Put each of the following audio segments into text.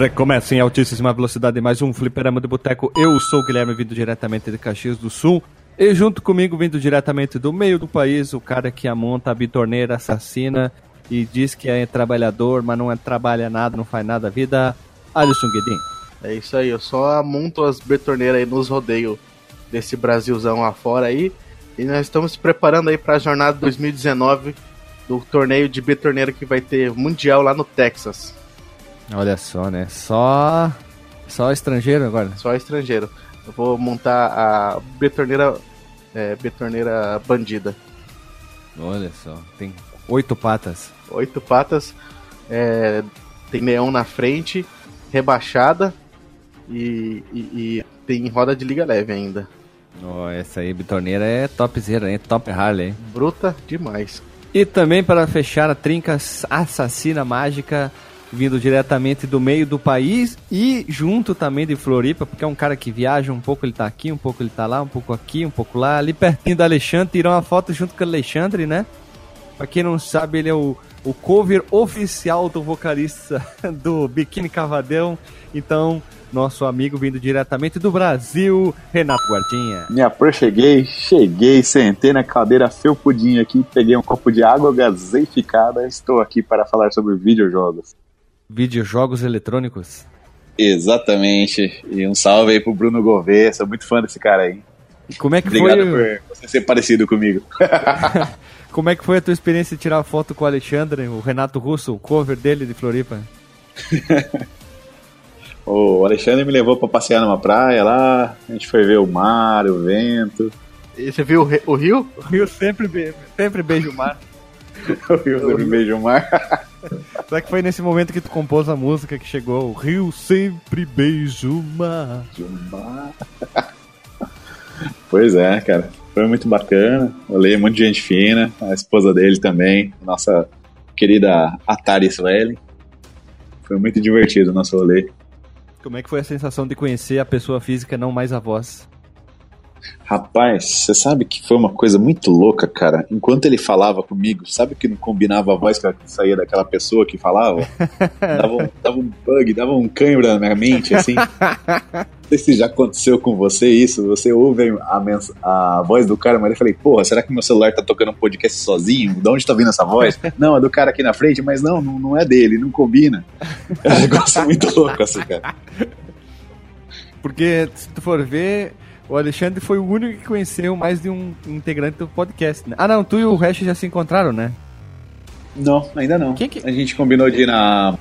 Recomeça em altíssima velocidade mais um Fliperama do Boteco. Eu sou o Guilherme, vindo diretamente de Caxias do Sul. E junto comigo, vindo diretamente do meio do país, o cara que amonta a bitorneira assassina e diz que é trabalhador, mas não é, trabalha nada, não faz nada da vida, Alisson Guedin. É isso aí, eu só amonto as betorneiras aí nos rodeios desse Brasilzão lá fora aí. E nós estamos se preparando aí para a jornada 2019 do torneio de betorneira que vai ter mundial lá no Texas. Olha só, né? Só só estrangeiro agora? Só estrangeiro. Eu vou montar a betorneira é, betorneira bandida. Olha só, tem oito patas. Oito patas, é, tem leão na frente, rebaixada e, e, e, tem roda de liga leve ainda. Oh, essa aí, betorneira é topzera, hein? Top Harley. Bruta demais. E também para fechar a trinca assassina mágica, vindo diretamente do meio do país e junto também de Floripa, porque é um cara que viaja um pouco, ele tá aqui, um pouco ele tá lá, um pouco aqui, um pouco lá, ali pertinho da Alexandre, tirou uma foto junto com o Alexandre, né? Pra quem não sabe, ele é o, o cover oficial do vocalista do Biquíni Cavadão, então nosso amigo vindo diretamente do Brasil, Renato Guardinha. Me aproxeguei, cheguei, sentei na cadeira felpudinha aqui, peguei um copo de água gaseificada, estou aqui para falar sobre videojogos videojogos eletrônicos? Exatamente. E um salve aí pro Bruno Gouveia, sou muito fã desse cara aí. E como é que Obrigado foi? Obrigado por você ser parecido comigo. como é que foi a tua experiência de tirar foto com o Alexandre, o Renato Russo, o cover dele de Floripa? o Alexandre me levou para passear numa praia lá, a gente foi ver o mar, o vento. E você viu o rio? O rio sempre, be sempre beija o mar. o rio sempre beija o mar. Será que foi nesse momento que tu compôs a música que chegou? O rio sempre beija o mar. pois é, cara. Foi muito bacana. Olhei um monte de gente fina. A esposa dele também. Nossa querida Atari Suelen. Foi muito divertido o nosso rolê. Como é que foi a sensação de conhecer a pessoa física, não mais a voz? Rapaz, você sabe que foi uma coisa muito louca, cara. Enquanto ele falava comigo, sabe que não combinava a voz que saía daquela pessoa que falava? dava, um, dava um bug, dava um câimbra na minha mente, assim. Não sei se já aconteceu com você isso. Você ouve a, a voz do cara, mas eu falei, porra, será que meu celular tá tocando um podcast sozinho? De onde tá vindo essa voz? Não, é do cara aqui na frente, mas não, não, não é dele, não combina. É um negócio muito louco, assim, cara. Porque, se tu for ver, o Alexandre foi o único que conheceu mais de um integrante do podcast, né? Ah, não, tu e o resto já se encontraram, né? Não, ainda não. Quem que... A gente combinou de ir na.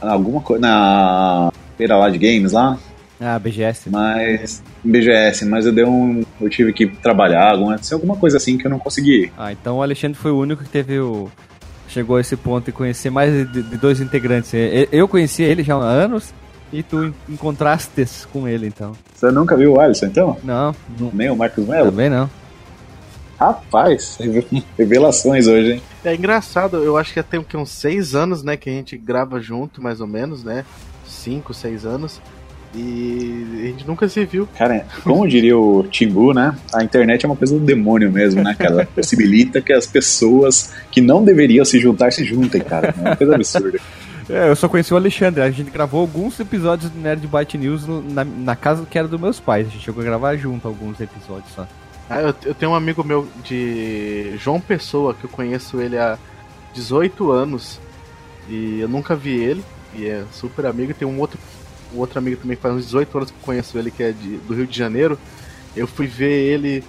alguma coisa. Na feira lá de games lá. Ah, BGS. Mas. BGS, mas eu dei um. Eu tive que trabalhar, alguma, alguma coisa assim que eu não consegui. Ah, então o Alexandre foi o único que teve o. Chegou a esse ponto e conhecer mais de, de dois integrantes. Eu conhecia ele já há anos e tu encontrastes com ele, então. Você nunca viu o Alisson, então? Não. Nem o Marcos Melo? Também não. Rapaz, revelações hoje, hein? É engraçado, eu acho que tem uns seis anos, né, que a gente grava junto, mais ou menos, né? Cinco, seis anos. E a gente nunca se viu. Cara, como diria o Timbu, né? A internet é uma coisa do demônio mesmo, né, cara? Ela possibilita que as pessoas que não deveriam se juntar se juntem, cara. É uma coisa absurda. É, eu só conheci o Alexandre. A gente gravou alguns episódios do Nerd Byte News na, na casa que era dos meus pais. A gente chegou a gravar junto alguns episódios só. Ah, eu, eu tenho um amigo meu de João Pessoa, que eu conheço ele há 18 anos. E eu nunca vi ele. E é super amigo. Tem um outro, um outro amigo também que faz uns 18 anos que eu conheço ele, que é de, do Rio de Janeiro. Eu fui ver ele.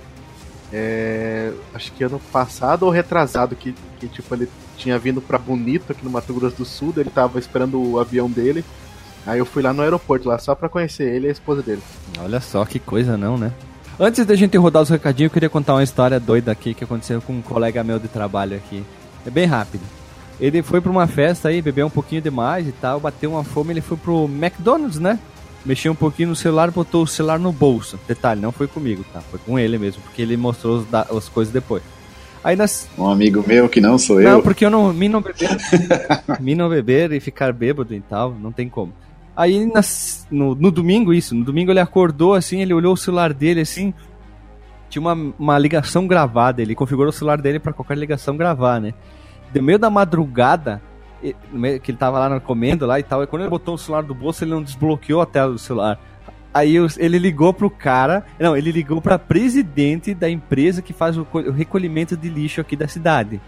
É, acho que ano passado ou retrasado, que, que tipo, ele tinha vindo para Bonito, aqui no Mato Grosso do Sul, ele tava esperando o avião dele. Aí eu fui lá no aeroporto lá só pra conhecer ele e a esposa dele. Olha só que coisa não, né? Antes da gente rodar os recadinhos, eu queria contar uma história doida aqui que aconteceu com um colega meu de trabalho aqui. É bem rápido. Ele foi pra uma festa aí, bebeu um pouquinho demais e tal, bateu uma fome, ele foi pro McDonald's, né? Mexeu um pouquinho no celular, botou o celular no bolso. Detalhe, não foi comigo, tá? Foi com ele mesmo, porque ele mostrou as coisas depois. Aí. Um amigo meu que não sou não, eu. Não, porque eu não. Me não beber. me não beber e ficar bêbado e tal, não tem como. Aí nas, no, no domingo, isso, no domingo ele acordou assim, ele olhou o celular dele assim. Tinha uma, uma ligação gravada, ele configurou o celular dele para qualquer ligação gravar, né? No meio da madrugada, que ele tava lá comendo lá e tal. E quando ele botou o celular do bolso, ele não desbloqueou a tela do celular. Aí ele ligou pro cara. Não, ele ligou pra presidente da empresa que faz o recolhimento de lixo aqui da cidade.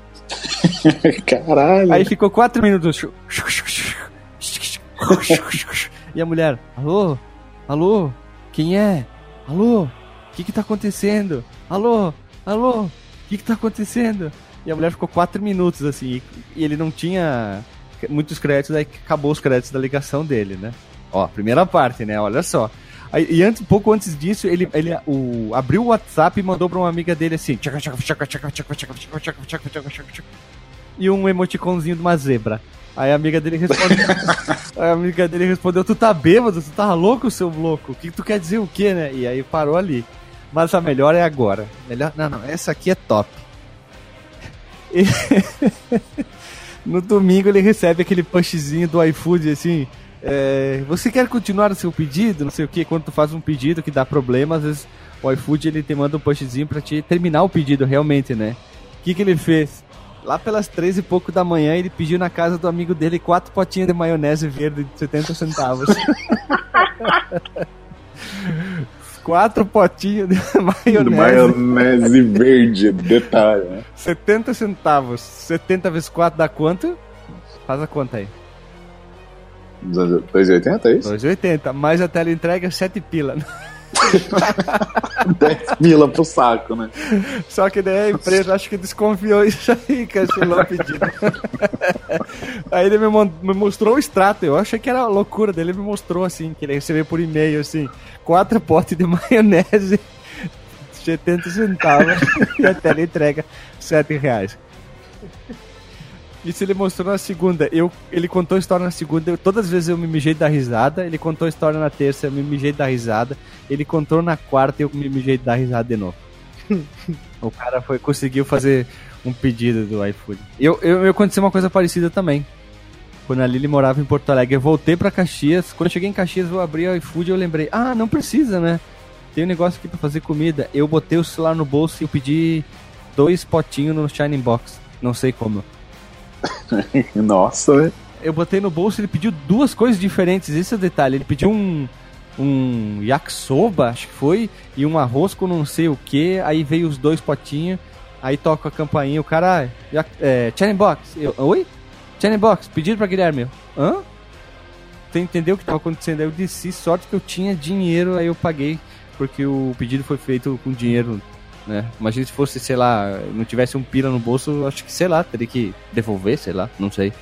Caralho. Aí ficou quatro minutos. E a mulher, alô? Alô? Quem é? Alô? O que que tá acontecendo? Alô? Alô? O que que tá acontecendo? E a mulher ficou quatro minutos assim, e ele não tinha muitos créditos, aí acabou os créditos da ligação dele, né? Ó, primeira parte, né? Olha só. Aí, e antes, pouco antes disso, ele, ele o, abriu o WhatsApp e mandou pra uma amiga dele assim: e um emoticonzinho de uma zebra. Aí a amiga dele respondeu. a amiga dele respondeu: Tu tá bêbado? Tu tá louco, seu louco? O que tu quer dizer o quê, né? E aí parou ali. Mas a melhor é agora. Melhor. Não, não, essa aqui é top. E... no domingo ele recebe aquele pushzinho do iFood assim. É, você quer continuar o seu pedido? Não sei o que. Quando tu faz um pedido que dá problema, às vezes o iFood ele te manda um pushzinho pra te terminar o pedido realmente, né? O que, que ele fez? Lá pelas três e pouco da manhã, ele pediu na casa do amigo dele quatro potinhas de maionese verde de 70 centavos. quatro potinhos de maionese. maionese verde, detalhe, né? 70 centavos. 70 vezes 4 dá quanto? Faz a conta aí. 2,80 é isso? 2,80. Mais a tela entrega 7 pila. 10 pila pro saco, né? Só que daí a empresa acho que desconfiou isso aí, cancelou o pedido. aí ele me, me, mostrou o extrato, eu achei que era loucura dele, ele me mostrou assim, que ele recebeu por e-mail assim, quatro potes de maionese, 70 centavos, e a tela entrega 7 reais. Isso ele mostrou na segunda. Eu, ele contou a história na segunda. Eu, todas as vezes eu me mijei da risada. Ele contou a história na terça, eu me mijei da risada. Ele contou na quarta e eu me mijei da risada de novo. o cara foi, conseguiu fazer um pedido do iFood. Eu, eu, eu aconteceu uma coisa parecida também. Quando a Lili morava em Porto Alegre, eu voltei para Caxias. Quando eu cheguei em Caxias, eu abri o iFood e eu lembrei: ah, não precisa, né? Tem um negócio aqui para fazer comida. Eu botei o celular no bolso e eu pedi dois potinhos no Shining Box. Não sei como. Nossa, velho. Eu botei no bolso e ele pediu duas coisas diferentes. Esse é o detalhe. Ele pediu um, um yakisoba, acho que foi, e um arroz com não sei o que. Aí veio os dois potinhos. Aí toca a campainha. O cara, é, Channel Box. Eu, Oi? Channel Box, pedido pra Guilherme. Hã? Você entendeu o que tava acontecendo? Aí eu disse, sorte que eu tinha dinheiro, aí eu paguei. Porque o pedido foi feito com dinheiro né? Imagina se fosse, sei lá, não tivesse um pira no bolso, acho que, sei lá, teria que devolver, sei lá, não sei.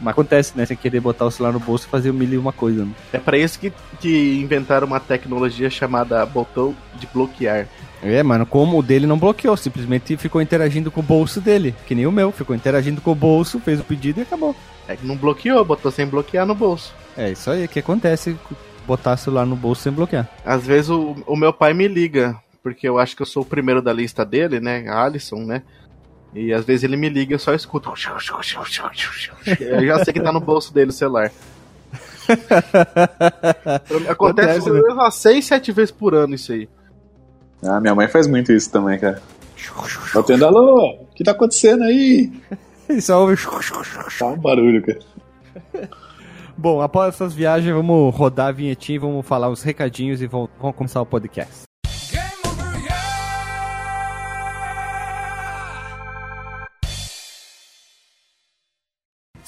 Mas acontece, né? Sem querer botar o celular no bolso e fazer mil e uma coisa. Né? É para isso que, que inventaram uma tecnologia chamada botão de bloquear. É, mano, como o dele não bloqueou, simplesmente ficou interagindo com o bolso dele, que nem o meu, ficou interagindo com o bolso, fez o pedido e acabou. É que não bloqueou, botou sem bloquear no bolso. É isso aí que acontece, botar o celular no bolso sem bloquear. Às vezes o, o meu pai me liga porque eu acho que eu sou o primeiro da lista dele, né? Alisson, né? E às vezes ele me liga e eu só escuto. Eu já sei que tá no bolso dele o celular. Acontece, Acontece né? umas 6, 7 vezes por ano isso aí. Ah, minha mãe faz muito isso também, cara. Batendo, alô, o que tá acontecendo aí? E só ouve. Tá um barulho, cara. Bom, após essas viagens, vamos rodar a vinhetinha e vamos falar os recadinhos e vamos, vamos começar o podcast.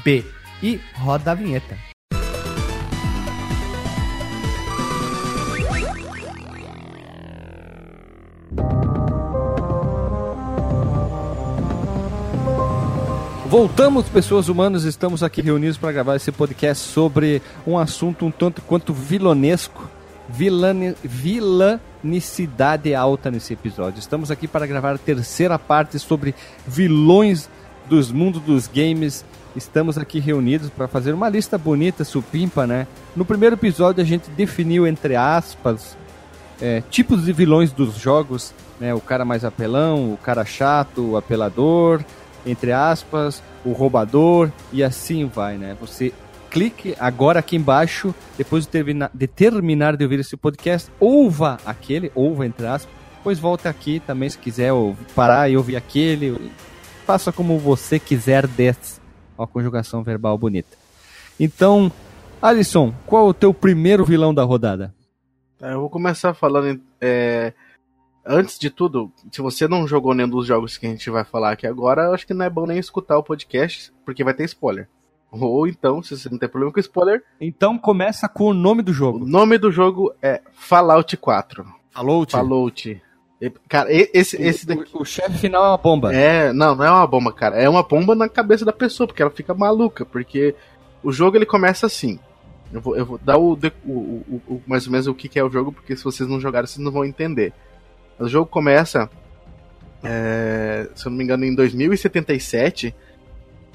fdb. E roda a vinheta. Voltamos, pessoas humanas, estamos aqui reunidos para gravar esse podcast sobre um assunto um tanto quanto vilonesco, vilane, vilanicidade alta nesse episódio. Estamos aqui para gravar a terceira parte sobre vilões dos mundos dos games, estamos aqui reunidos para fazer uma lista bonita, supimpa, né? No primeiro episódio a gente definiu, entre aspas, é, tipos de vilões dos jogos, né? O cara mais apelão, o cara chato, o apelador, entre aspas, o roubador e assim vai, né? Você clique agora aqui embaixo, depois de terminar, de terminar de ouvir esse podcast, ouva aquele, ouva entre aspas, depois volta aqui também se quiser parar e ouvir aquele, faça como você quiser desse, uma conjugação verbal bonita. Então, Alisson, qual é o teu primeiro vilão da rodada? É, eu vou começar falando. É, antes de tudo, se você não jogou nenhum dos jogos que a gente vai falar aqui agora, eu acho que não é bom nem escutar o podcast, porque vai ter spoiler. Ou então, se você não tem problema com spoiler. Então começa com o nome do jogo. O nome do jogo é Fallout 4. Fallout? Fallout. Cara, esse, esse daqui. O, o chefe final é uma bomba. É, não, não é uma bomba, cara. É uma bomba na cabeça da pessoa, porque ela fica maluca. Porque o jogo ele começa assim. Eu vou, eu vou dar o, o, o, o mais ou menos o que, que, é o jogo, porque se vocês não jogarem, vocês não vão entender. O jogo começa, é, se eu não me engano, em 2077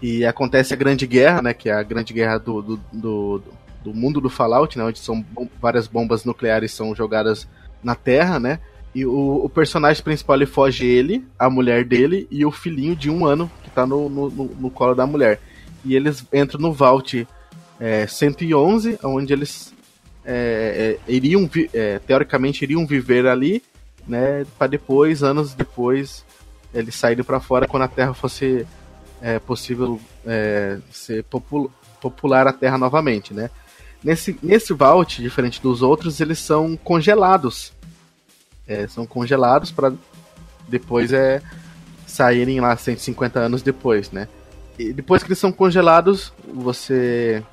e acontece a Grande Guerra, né? Que é a Grande Guerra do, do, do, do mundo do Fallout, né? Onde são bom, várias bombas nucleares são jogadas na Terra, né? E o, o, personagem principal ele foge ele, a mulher dele e o filhinho de um ano que tá no, no, no colo da mulher. E eles entram no Vault é, 111, onde eles é, é, iriam, é, teoricamente, iriam viver ali, né? Para depois, anos depois, eles saírem para fora quando a Terra fosse é possível é, ser popul popular a Terra novamente, né? Nesse, nesse Vault, diferente dos outros, eles são congelados. É, são congelados para depois é, saírem lá 150 anos depois, né? E depois que eles são congelados, você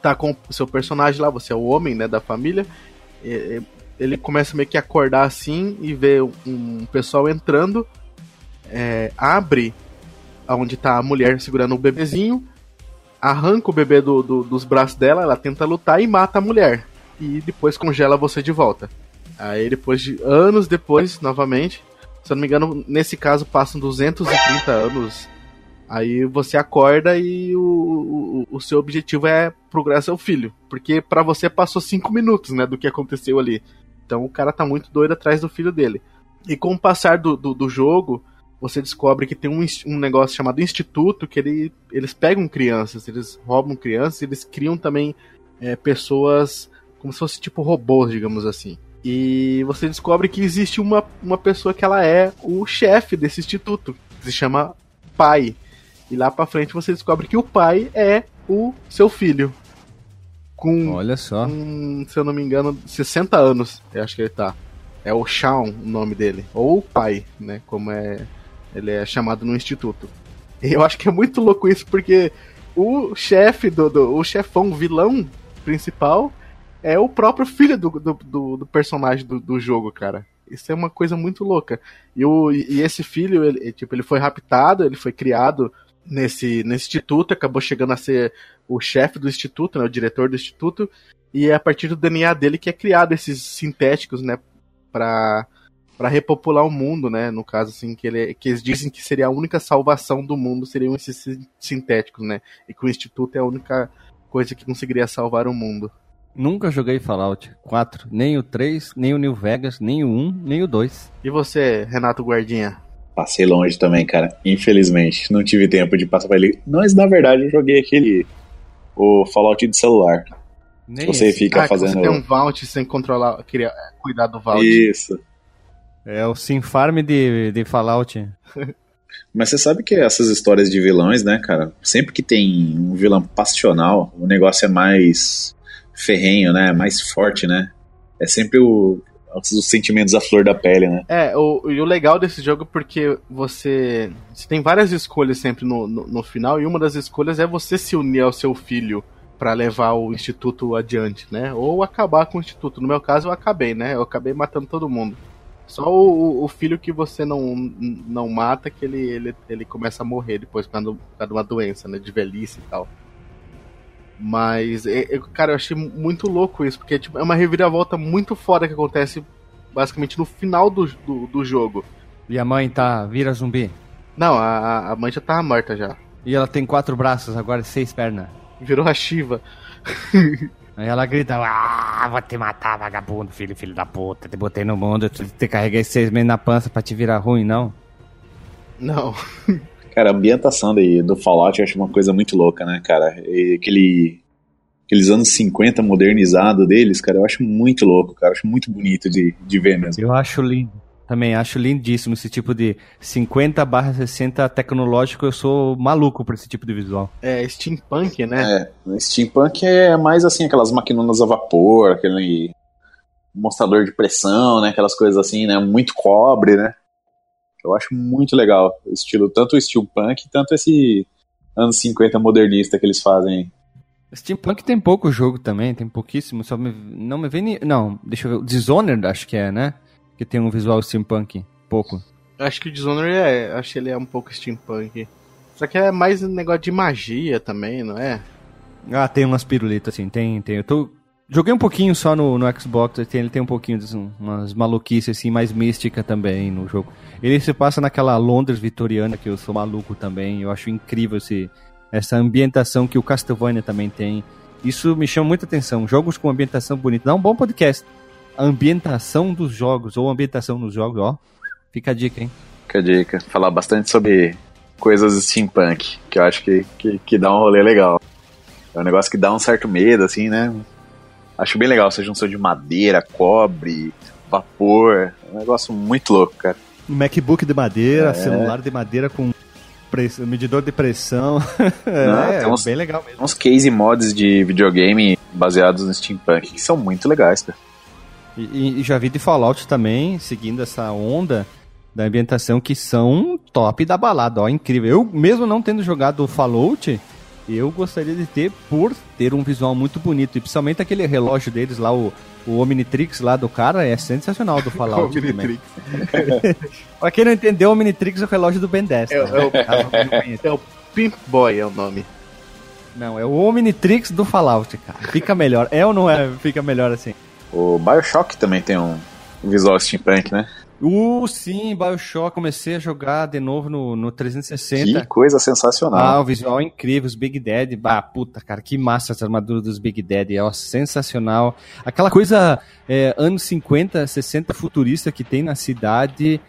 tá com o seu personagem lá, você é o homem né, da família. ele começa meio que a acordar assim e vê um pessoal entrando, é, abre onde tá a mulher segurando o bebezinho, arranca o bebê do, do, dos braços dela, ela tenta lutar e mata a mulher. E depois congela você de volta. Aí depois de anos depois, novamente, se eu não me engano, nesse caso passam 230 anos. Aí você acorda e o, o, o seu objetivo é procurar seu filho. Porque para você passou 5 minutos, né, do que aconteceu ali. Então o cara tá muito doido atrás do filho dele. E com o passar do, do, do jogo, você descobre que tem um, um negócio chamado Instituto, que ele, eles pegam crianças, eles roubam crianças, eles criam também é, pessoas como se fosse tipo robôs, digamos assim. E você descobre que existe uma, uma pessoa que ela é o chefe desse instituto, que se chama pai. E lá pra frente você descobre que o pai é o seu filho. Com, Olha só. Com, se eu não me engano, 60 anos, eu acho que ele tá. É o Shawn o nome dele. Ou o pai, né? Como é ele é chamado no instituto. E eu acho que é muito louco isso, porque o chefe do, do o chefão, o vilão principal, é o próprio filho do, do, do, do personagem do, do jogo, cara. Isso é uma coisa muito louca. E, o, e esse filho, ele, tipo, ele foi raptado, ele foi criado nesse, nesse instituto, acabou chegando a ser o chefe do instituto, né, o diretor do instituto, e é a partir do DNA dele que é criado esses sintéticos, né, para para repopular o mundo, né? No caso, assim, que, ele, que eles dizem que seria a única salvação do mundo seriam esses sintéticos, né? E que o Instituto é a única coisa que conseguiria salvar o mundo. Nunca joguei Fallout 4, nem o 3, nem o New Vegas, nem o 1, nem o 2. E você, Renato Guardinha? Passei longe também, cara. Infelizmente, não tive tempo de passar pra ele. Mas na verdade eu joguei aquele. O Fallout de celular. Nem você esse. fica ah, fazendo. Você tem um vault sem controlar, queria cuidar do vault. Isso. É o Sinfarm de, de Fallout. Mas você sabe que essas histórias de vilões, né, cara? Sempre que tem um vilão passional, o negócio é mais ferrenho, né? Mais forte, né? É sempre o, os sentimentos à flor da pele, né? É, o, e o legal desse jogo é porque você, você tem várias escolhas sempre no, no, no, final, e uma das escolhas é você se unir ao seu filho para levar o instituto adiante, né? Ou acabar com o instituto. No meu caso, eu acabei, né? Eu acabei matando todo mundo. Só o, o, filho que você não, não mata, que ele, ele, ele começa a morrer depois por causa de uma doença, né? De velhice e tal. Mas, é, é, cara, eu achei muito louco isso, porque tipo, é uma reviravolta muito foda que acontece basicamente no final do, do, do jogo. E a mãe tá. vira zumbi? Não, a, a mãe já tava morta já. E ela tem quatro braços, agora seis pernas. Virou a Shiva. Aí ela grita, ah, vou te matar, vagabundo, filho, filho da puta. Te botei no mundo, te, te carreguei seis meses na pança pra te virar ruim, não? Não. Cara, a ambientação de, do Fallout eu acho uma coisa muito louca, né, cara? E aquele, aqueles anos 50 modernizado deles, cara, eu acho muito louco, cara. Eu acho muito bonito de, de ver mesmo. Eu acho lindo. Também acho lindíssimo esse tipo de 50 barra 60 tecnológico. Eu sou maluco por esse tipo de visual. É steampunk, né? É, steampunk é mais assim, aquelas maquinonas a vapor, aquele mostrador de pressão, né? Aquelas coisas assim, né? Muito cobre, né? Eu acho muito legal o estilo, tanto o steampunk, tanto esse anos 50 modernista que eles fazem. Steampunk tem pouco jogo também, tem pouquíssimo, só me, não me vem. Não, deixa eu ver. Dishonored acho que é, né? que tem um visual steampunk, pouco. Acho que o Dishonored é, acho que ele é um pouco steampunk. Só que é mais um negócio de magia também, não é? Ah, tem umas pirulitas assim, tem, tem. Eu tô joguei um pouquinho só no, no Xbox, ele tem um pouquinho de umas maluquices assim, mais mística também no jogo. Ele se passa naquela Londres vitoriana que eu sou maluco também, eu acho incrível esse essa ambientação que o Castlevania também tem. Isso me chama muita atenção. Jogos com ambientação bonita. Dá um bom podcast a ambientação dos jogos, ou ambientação nos jogos, ó. Fica a dica, hein? Fica a dica. Falar bastante sobre coisas steampunk, que eu acho que, que, que dá um rolê legal. É um negócio que dá um certo medo, assim, né? Acho bem legal essa junção de madeira, cobre, vapor. É um negócio muito louco, cara. Um MacBook de madeira, é. celular de madeira com medidor de pressão. Não, é, tem uns, bem legal mesmo. Uns case mods de videogame baseados no steampunk que são muito legais, cara. E, e, já vi de Fallout também, seguindo essa onda da ambientação, que são top da balada, ó, incrível. Eu, mesmo não tendo jogado Fallout, eu gostaria de ter, por ter um visual muito bonito. E principalmente aquele relógio deles lá, o, o Omnitrix lá do cara, é sensacional do Fallout. Omnitrix. pra quem não entendeu, o Omnitrix é o relógio do Ben 10. É, né? é, o, é o Pimp Boy, é o nome. Não, é o Omnitrix do Fallout, cara. Fica melhor. É ou não é? Fica melhor assim. O Bioshock também tem um visual steampunk, né? Uh, sim, Bioshock, comecei a jogar de novo no, no 360. Que coisa sensacional. Ah, o visual é incrível, os Big Dead, bah, puta, cara, que massa essa armadura dos Big Dead, é ó, sensacional. Aquela coisa é, anos 50, 60 futurista que tem na cidade,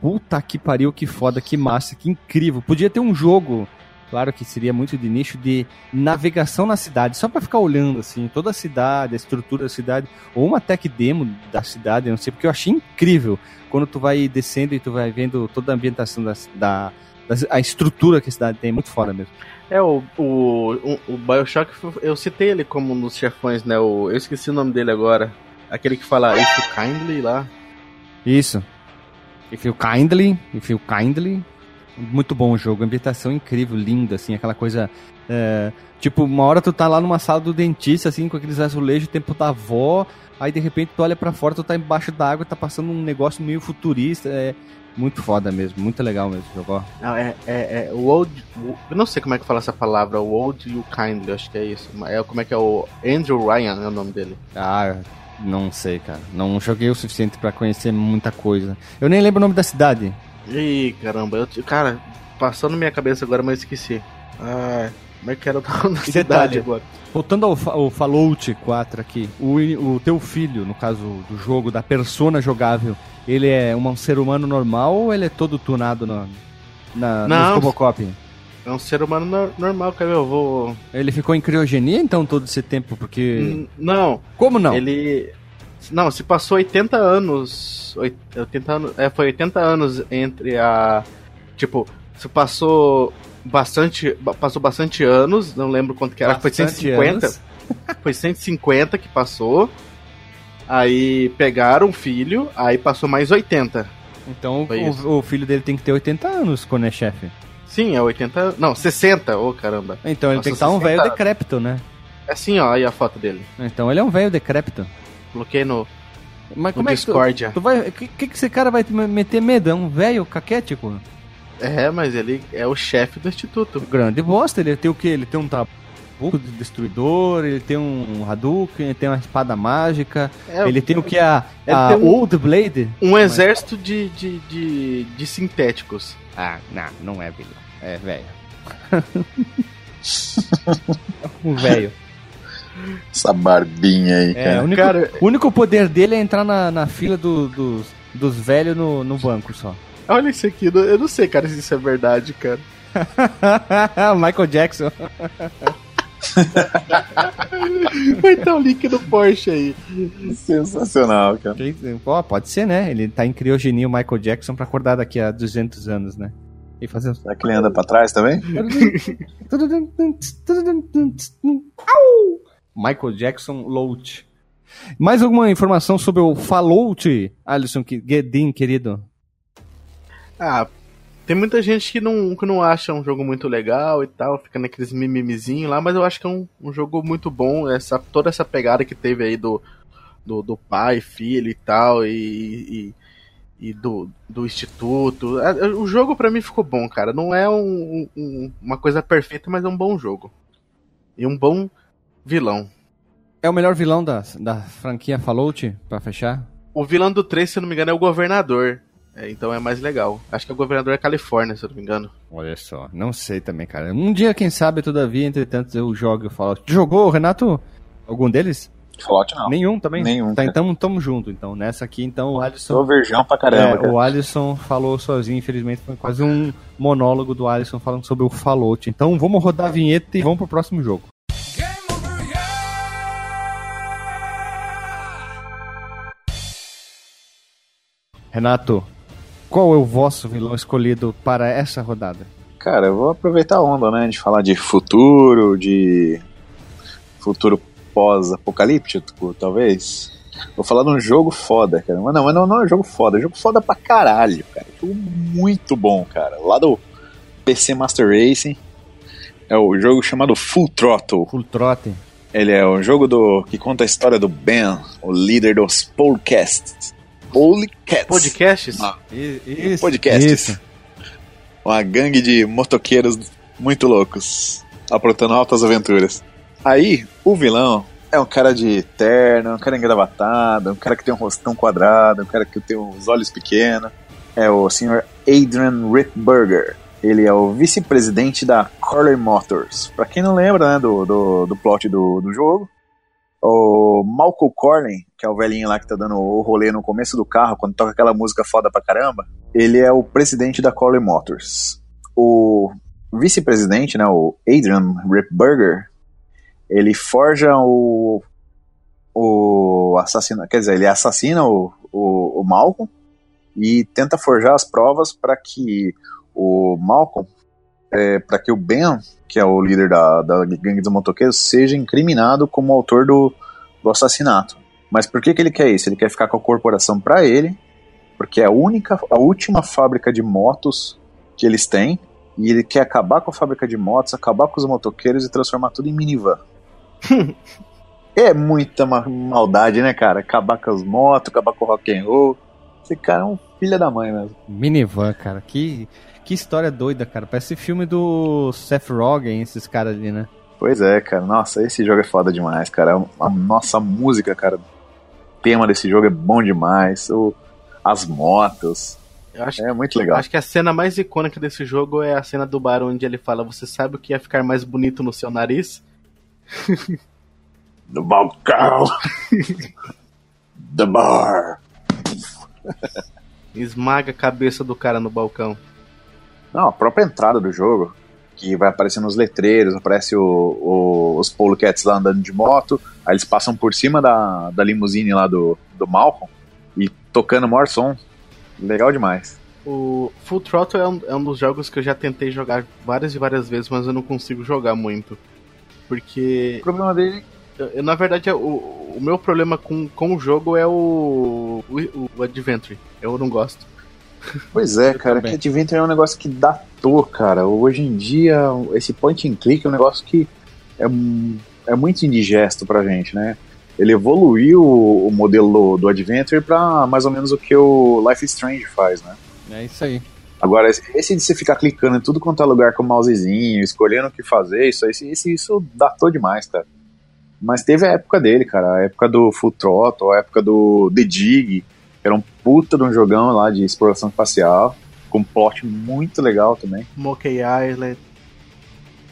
puta que pariu, que foda, que massa, que incrível. Podia ter um jogo claro que seria muito de nicho de navegação na cidade, só para ficar olhando assim, toda a cidade, a estrutura da cidade, ou uma tech demo da cidade, não sei, porque eu achei incrível quando tu vai descendo e tu vai vendo toda a ambientação da, da, da a estrutura que a cidade tem, é muito foda mesmo. É, o, o, o, Bioshock, eu citei ele como um dos chefões, né? O, eu esqueci o nome dele agora. Aquele que fala If you kindly lá. Isso. If you kindly, if you kindly, muito bom o jogo, ambientação incrível, linda, assim, aquela coisa. É, tipo, uma hora tu tá lá numa sala do dentista, assim, com aqueles azulejos, tempo da avó, aí de repente tu olha para fora, tu tá embaixo da água, tá passando um negócio meio futurista, é muito foda mesmo, muito legal mesmo o jogo. Não, é, é, é o old, eu não sei como é que fala essa palavra, o old you kindly, acho que é isso. É como é que é o Andrew Ryan é o nome dele. Ah, não sei, cara. Não joguei o suficiente para conhecer muita coisa. Eu nem lembro o nome da cidade. Ih, caramba, eu, cara, passou na minha cabeça agora, mas esqueci. Ah, como é que era o na cidade agora? Voltando ao, ao Fallout 4 aqui, o, o teu filho, no caso do jogo, da persona jogável, ele é um ser humano normal ou ele é todo tunado na, na, Não, Robocop? É um ser humano no, normal, cara. Eu vou. Ele ficou em criogenia então todo esse tempo, porque. Não. Como não? Ele. Não, se passou 80 anos. 80 anos. É, foi 80 anos entre a. Tipo, se passou bastante. Passou bastante anos, não lembro quanto que era. Bastante foi 150. Anos. Foi 150 que passou. Aí pegaram o filho, aí passou mais 80. Então o, o, filho dele tem que ter 80 anos quando é chefe. Sim, é 80. Não, 60, ô oh, caramba. Então ele Nossa, tem que estar um velho decrépito, né? É assim, ó, aí a foto dele. Então ele é um velho decrépito. Coloquei no, Mas como no é Discord. Que tu, tu vai, que, que, que esse cara vai meter medo? É um velho caquético? É, mas ele é o chefe do instituto. Grande bosta, ele tem o quê? Ele tem um tabu de destruidor, ele tem um Hadouken, ele tem uma espada mágica, é, ele tem o que? A, a um, Old Blade? Um mas... exército de, de, de, de, sintéticos. Ah, não, não é, Billy. É, velho. um velho. Essa barbinha aí, É, cara. o único, Cara- o único poder dele é entrar na, na fila do- dos, dos velhos no, no banco só. Olha isso aqui, eu não sei, cara, se isso é verdade, cara. Michael Jackson. Vai ter o link do Porsche aí. Sensacional, cara. Ó, pode ser, né? Ele tá em criogenia, o Michael Jackson, pra acordar daqui a 200 anos, né? E fazer. Será que ele anda pra trás também? Au! Michael Jackson Loach. Mais alguma informação sobre o Fallout, Alisson que- Guedin, querido? Ah, tem muita gente que não, que não acha um jogo muito legal e tal, fica naqueles mimimizinhos lá, mas eu acho que é um, um jogo muito bom, essa, toda essa pegada que teve aí do, do, do pai, filho e tal, e, e, e do, do instituto. É, é, O jogo pra mim ficou bom, cara. Não é um- um- uma coisa perfeita, mas é um bom jogo. E um bom vilão. É o melhor vilão da, da franquia Fallout, pra fechar? O vilão do 3, se eu não me engano, é o governador. É, então é mais legal. Acho que o governador é Califórnia, se eu não me engano. Olha só, não sei também, cara. Um dia, quem sabe, todavia, entretanto, eu jogo e falo. Jogou, Renato? Algum deles? Fallout não. Nenhum também? Nenhum, Tá, então tamo junto. Então, nessa aqui, então, o Sou Alisson. virgão pra caramba, É, cara. o Alisson falou sozinho, infelizmente, foi quase um monólogo do Alisson falando sobre o Fallout. Então, vamos rodar a vinheta e vamos pro próximo jogo. Renato, qual é o vosso vilão escolhido para essa rodada? Cara, eu vou aproveitar a onda, né? De falar de futuro, de futuro pós-apocalíptico, talvez. Vou falar de um jogo foda, cara. Mas não, mas não, não é jogo foda, é jogo foda pra caralho, cara. Jogo muito bom, cara. Lá do PC Master Racing. É o jogo chamado Full Throttle. Full Trote. Ele é um jogo do que conta a história do Ben, o líder dos podcasts. Polecats. Podcasts? Ah. Isso. Podcasts. Isso. Uma gangue de motoqueiros muito loucos, aprontando altas aventuras. Aí, o vilão é um cara de terno, um cara engravatado, um cara que tem um rostão quadrado, um cara que tem os olhos pequenos. É o Sr. Adrian Rickberger. Ele é o vice-presidente da Corley Motors. Pra quem não lembra né, do, do, do plot do, do jogo, o Malcolm Corley, que é o velhinho lá que tá dando o rolê no começo do carro, quando toca aquela música foda pra caramba, ele é o presidente da Corley Motors. O vice-presidente, né, o Adrian Ripberger, ele forja o o assassino, quer dizer, ele assassina o, o, o Malcolm e tenta forjar as provas para que o Malcolm, é, para que o Ben, que é o líder da, da gangue dos motoqueiros, seja incriminado como autor do, do assassinato. Mas por que, que ele quer isso? Ele quer ficar com a corporação para ele, porque é a única, a última fábrica de motos que eles têm, e ele quer acabar com a fábrica de motos, acabar com os motoqueiros e transformar tudo em minivan. é muita ma- maldade, né, cara? Acabar com as motos, acabar com o rock and roll. Esse cara é um filho da mãe mesmo. Minivan, cara. Que, que história doida, cara. Parece filme do Seth Rogen, esses caras ali, né? Pois é, cara. Nossa, esse jogo é foda demais, cara. A nossa música, cara. O tema desse jogo é bom demais. O, as motos. Eu acho, É muito legal. acho que a cena mais icônica desse jogo é a cena do bar onde ele fala: Você sabe o que ia ficar mais bonito no seu nariz? Do balcão. The bar. Esmaga a cabeça do cara no balcão. Não, a própria entrada do jogo, que vai aparecendo os letreiros, aparece o, o- os Polo Cats lá andando de moto, aí eles passam por cima da, da limusine lá do, do Malcolm e tocando o maior som. Legal demais. O Full Throttle é um, é um dos jogos que eu já tentei jogar várias e várias vezes, mas eu não consigo jogar muito. Porque, O problema dele eu- eu, na verdade, o, o meu problema com, com o jogo é o, o, o Adventure. Eu não gosto. Pois é, cara, que Adventure é um negócio que datou, cara. Hoje em dia, esse point and click é um negócio que é, é muito indigesto pra gente, né? Ele evoluiu o modelo do, Adventure pra mais ou menos o que o Life is Strange faz, né? É isso aí. Agora, esse- de você ficar clicando em tudo quanto é lugar com o mousezinho, escolhendo o que fazer, isso, isso, isso, datou demais, cara. Mas teve a época dele, cara, a época do Full Throttle, a época do The Dig, que era um puta de um jogão lá de exploração espacial, com um plot muito legal também. Monkey Island.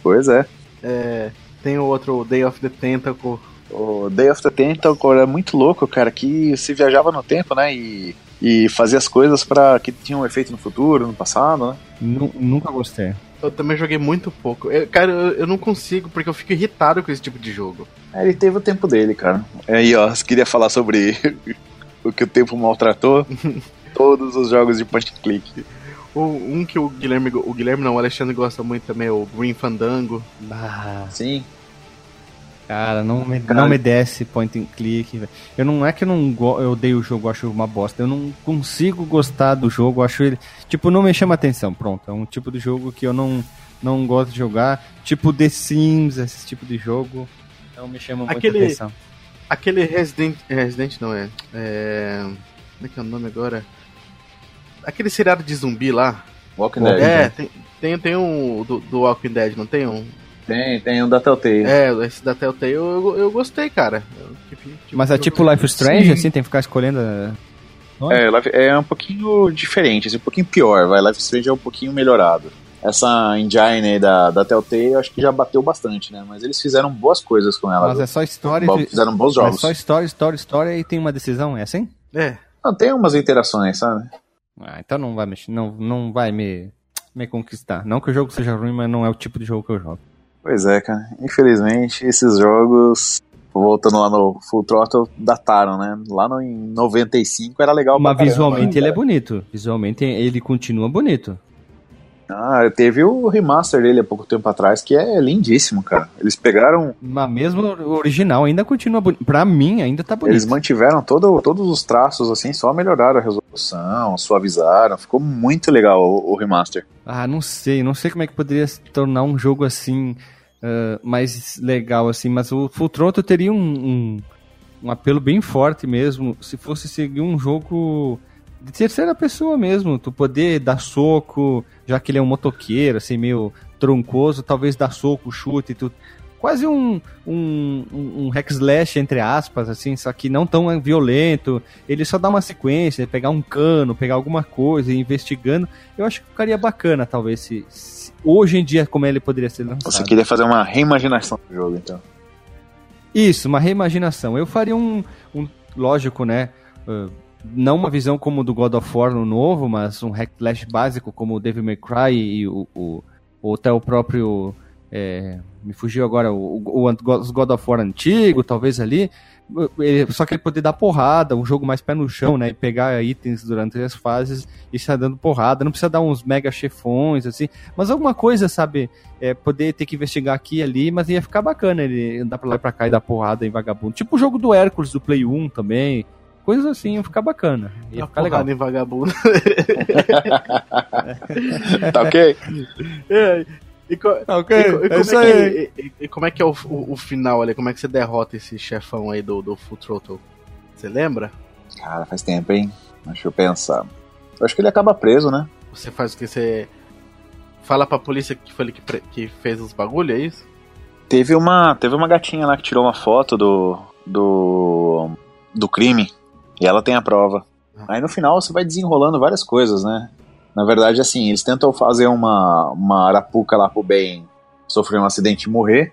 Pois é. É, tem o outro Day of the Tentacle. O Day of the Tentacle era muito louco, cara, que se viajava no tempo, né? E, e fazia as coisas para que tinham um efeito no futuro, no passado, né? Nu- Nunca gostei. Eu também joguei muito pouco. Eu- cara, eu, eu não consigo, porque eu fico irritado com esse tipo de jogo. É, Ele teve o tempo dele, cara. Aí, ó, você queria falar sobre o que o tempo maltratou? Todos os jogos de point and click. O, um que o Guilherme, o Guilherme não, o Alexandre gosta muito também é o Green Fandango. Ah, Sim. cara, não me, Cara. não me desce point and click. Eu não é que eu não go- eu odeio o jogo, acho uma bosta. Eu não consigo gostar do jogo, acho ele. Tipo, não me chama atenção. Pronto, é um tipo de jogo que eu não, não gosto de jogar. Tipo The Sims, esse tipo de jogo. Não me chama muita Aquele- atenção. Aquele Resident. é, Resident não é. É. Como é que é o nome agora? Aquele seriado de zumbi lá. Walking Dead. É, tem, tem, tem um do, do Walking Dead, não tem um? Tem, tem um da Telltale. É, esse da Telltale eu, eu, gostei, cara. Eu- tipo, Mas é eu- tipo Life is Strange, Sim. assim, tem que ficar escolhendo. é, É, é um pouquinho diferente, assim, um pouquinho pior, vai. Life is Strange é um pouquinho melhorado. Essa engine aí da, da Telltale, eu acho que já bateu bastante, né? Mas eles fizeram boas coisas com ela. Mas viu? é só história. Fizeram bons É jogos. só história, história, história e tem uma decisão, é assim? É, Não, tem umas interações, sabe? Ah, então não vai mexer, não, não vai me, me conquistar. Não que o jogo seja ruim, mas não é o tipo de jogo que eu jogo. Pois é, cara. Infelizmente, esses jogos, voltando lá no Full Throttle, dataram, né? Lá no, em 95 era legal Mas pra caramba, visualmente né, ele é bonito. Visualmente ele continua bonito. Ah, teve o remaster dele há pouco tempo atrás, que é lindíssimo, cara. Eles pegaram, Mas mesmo o original ainda continua bonito. Pra mim, ainda tá bonito. eles mantiveram todo, todos os traços, assim, só melhoraram a resolução, suavizaram. Ficou muito legal o, o remaster. Ah, não sei. Não sei como é que poderia se tornar um jogo assim, ah, mais legal, assim. Mas o Full Throttle teria um, um, um apelo bem forte mesmo. Se fosse seguir um jogo de terceira pessoa mesmo. Tu poder dar soco, já que ele é um motoqueiro, assim, meio troncoso, talvez dar soco, chute, tu... Quase um, um, um, um hack slash, entre aspas, assim, só que não tão violento. Ele só dá uma sequência, pegar um cano, pegar alguma coisa, investigando. Eu acho que ficaria bacana, talvez, se, se- hoje em dia, como ele poderia ser lançado. Você queria fazer uma reimaginação do jogo, então. Isso, uma reimaginação. Eu faria um, um lógico, né? uh, não uma visão como do God of War no novo, mas um hack slash básico como o Devil May Cry e o, o, ou até o próprio. é, me fugiu agora o, o- os God of War antigo, talvez ali. Ele- só que ele poder dar porrada, um jogo mais pé no chão, né? E pegar itens durante as fases e sair dando porrada. Não precisa dar uns mega chefões, assim. Mas alguma coisa, sabe? É, poder ter que investigar aqui e ali, mas ia ficar bacana ele andar pra lá e pra cá e dar porrada em vagabundo. Tipo o jogo do Hércules do Play 1 também. Coisas assim, ia ficar bacana. Ia ficar legal. em vagabundo. Tá ok? É, e, co- Tá ok? e co- e É como é que, e- e como é que é o, o- o final ali? Como é que você derrota esse chefão aí do, do Full Throttle? Você lembra? Cara, faz tempo, hein? Deixa eu pensar. Eu acho que ele acaba preso, né? Você faz o que? Você fala pra polícia que foi ele que, que fez os bagulho, é isso? Teve uma, teve uma gatinha lá que tirou uma foto do, do, do crime e ela tem a prova. Aí no final você vai desenrolando várias coisas, né? Na verdade, assim, eles tentam fazer uma, uma arapuca lá pro Ben sofrer um acidente e morrer.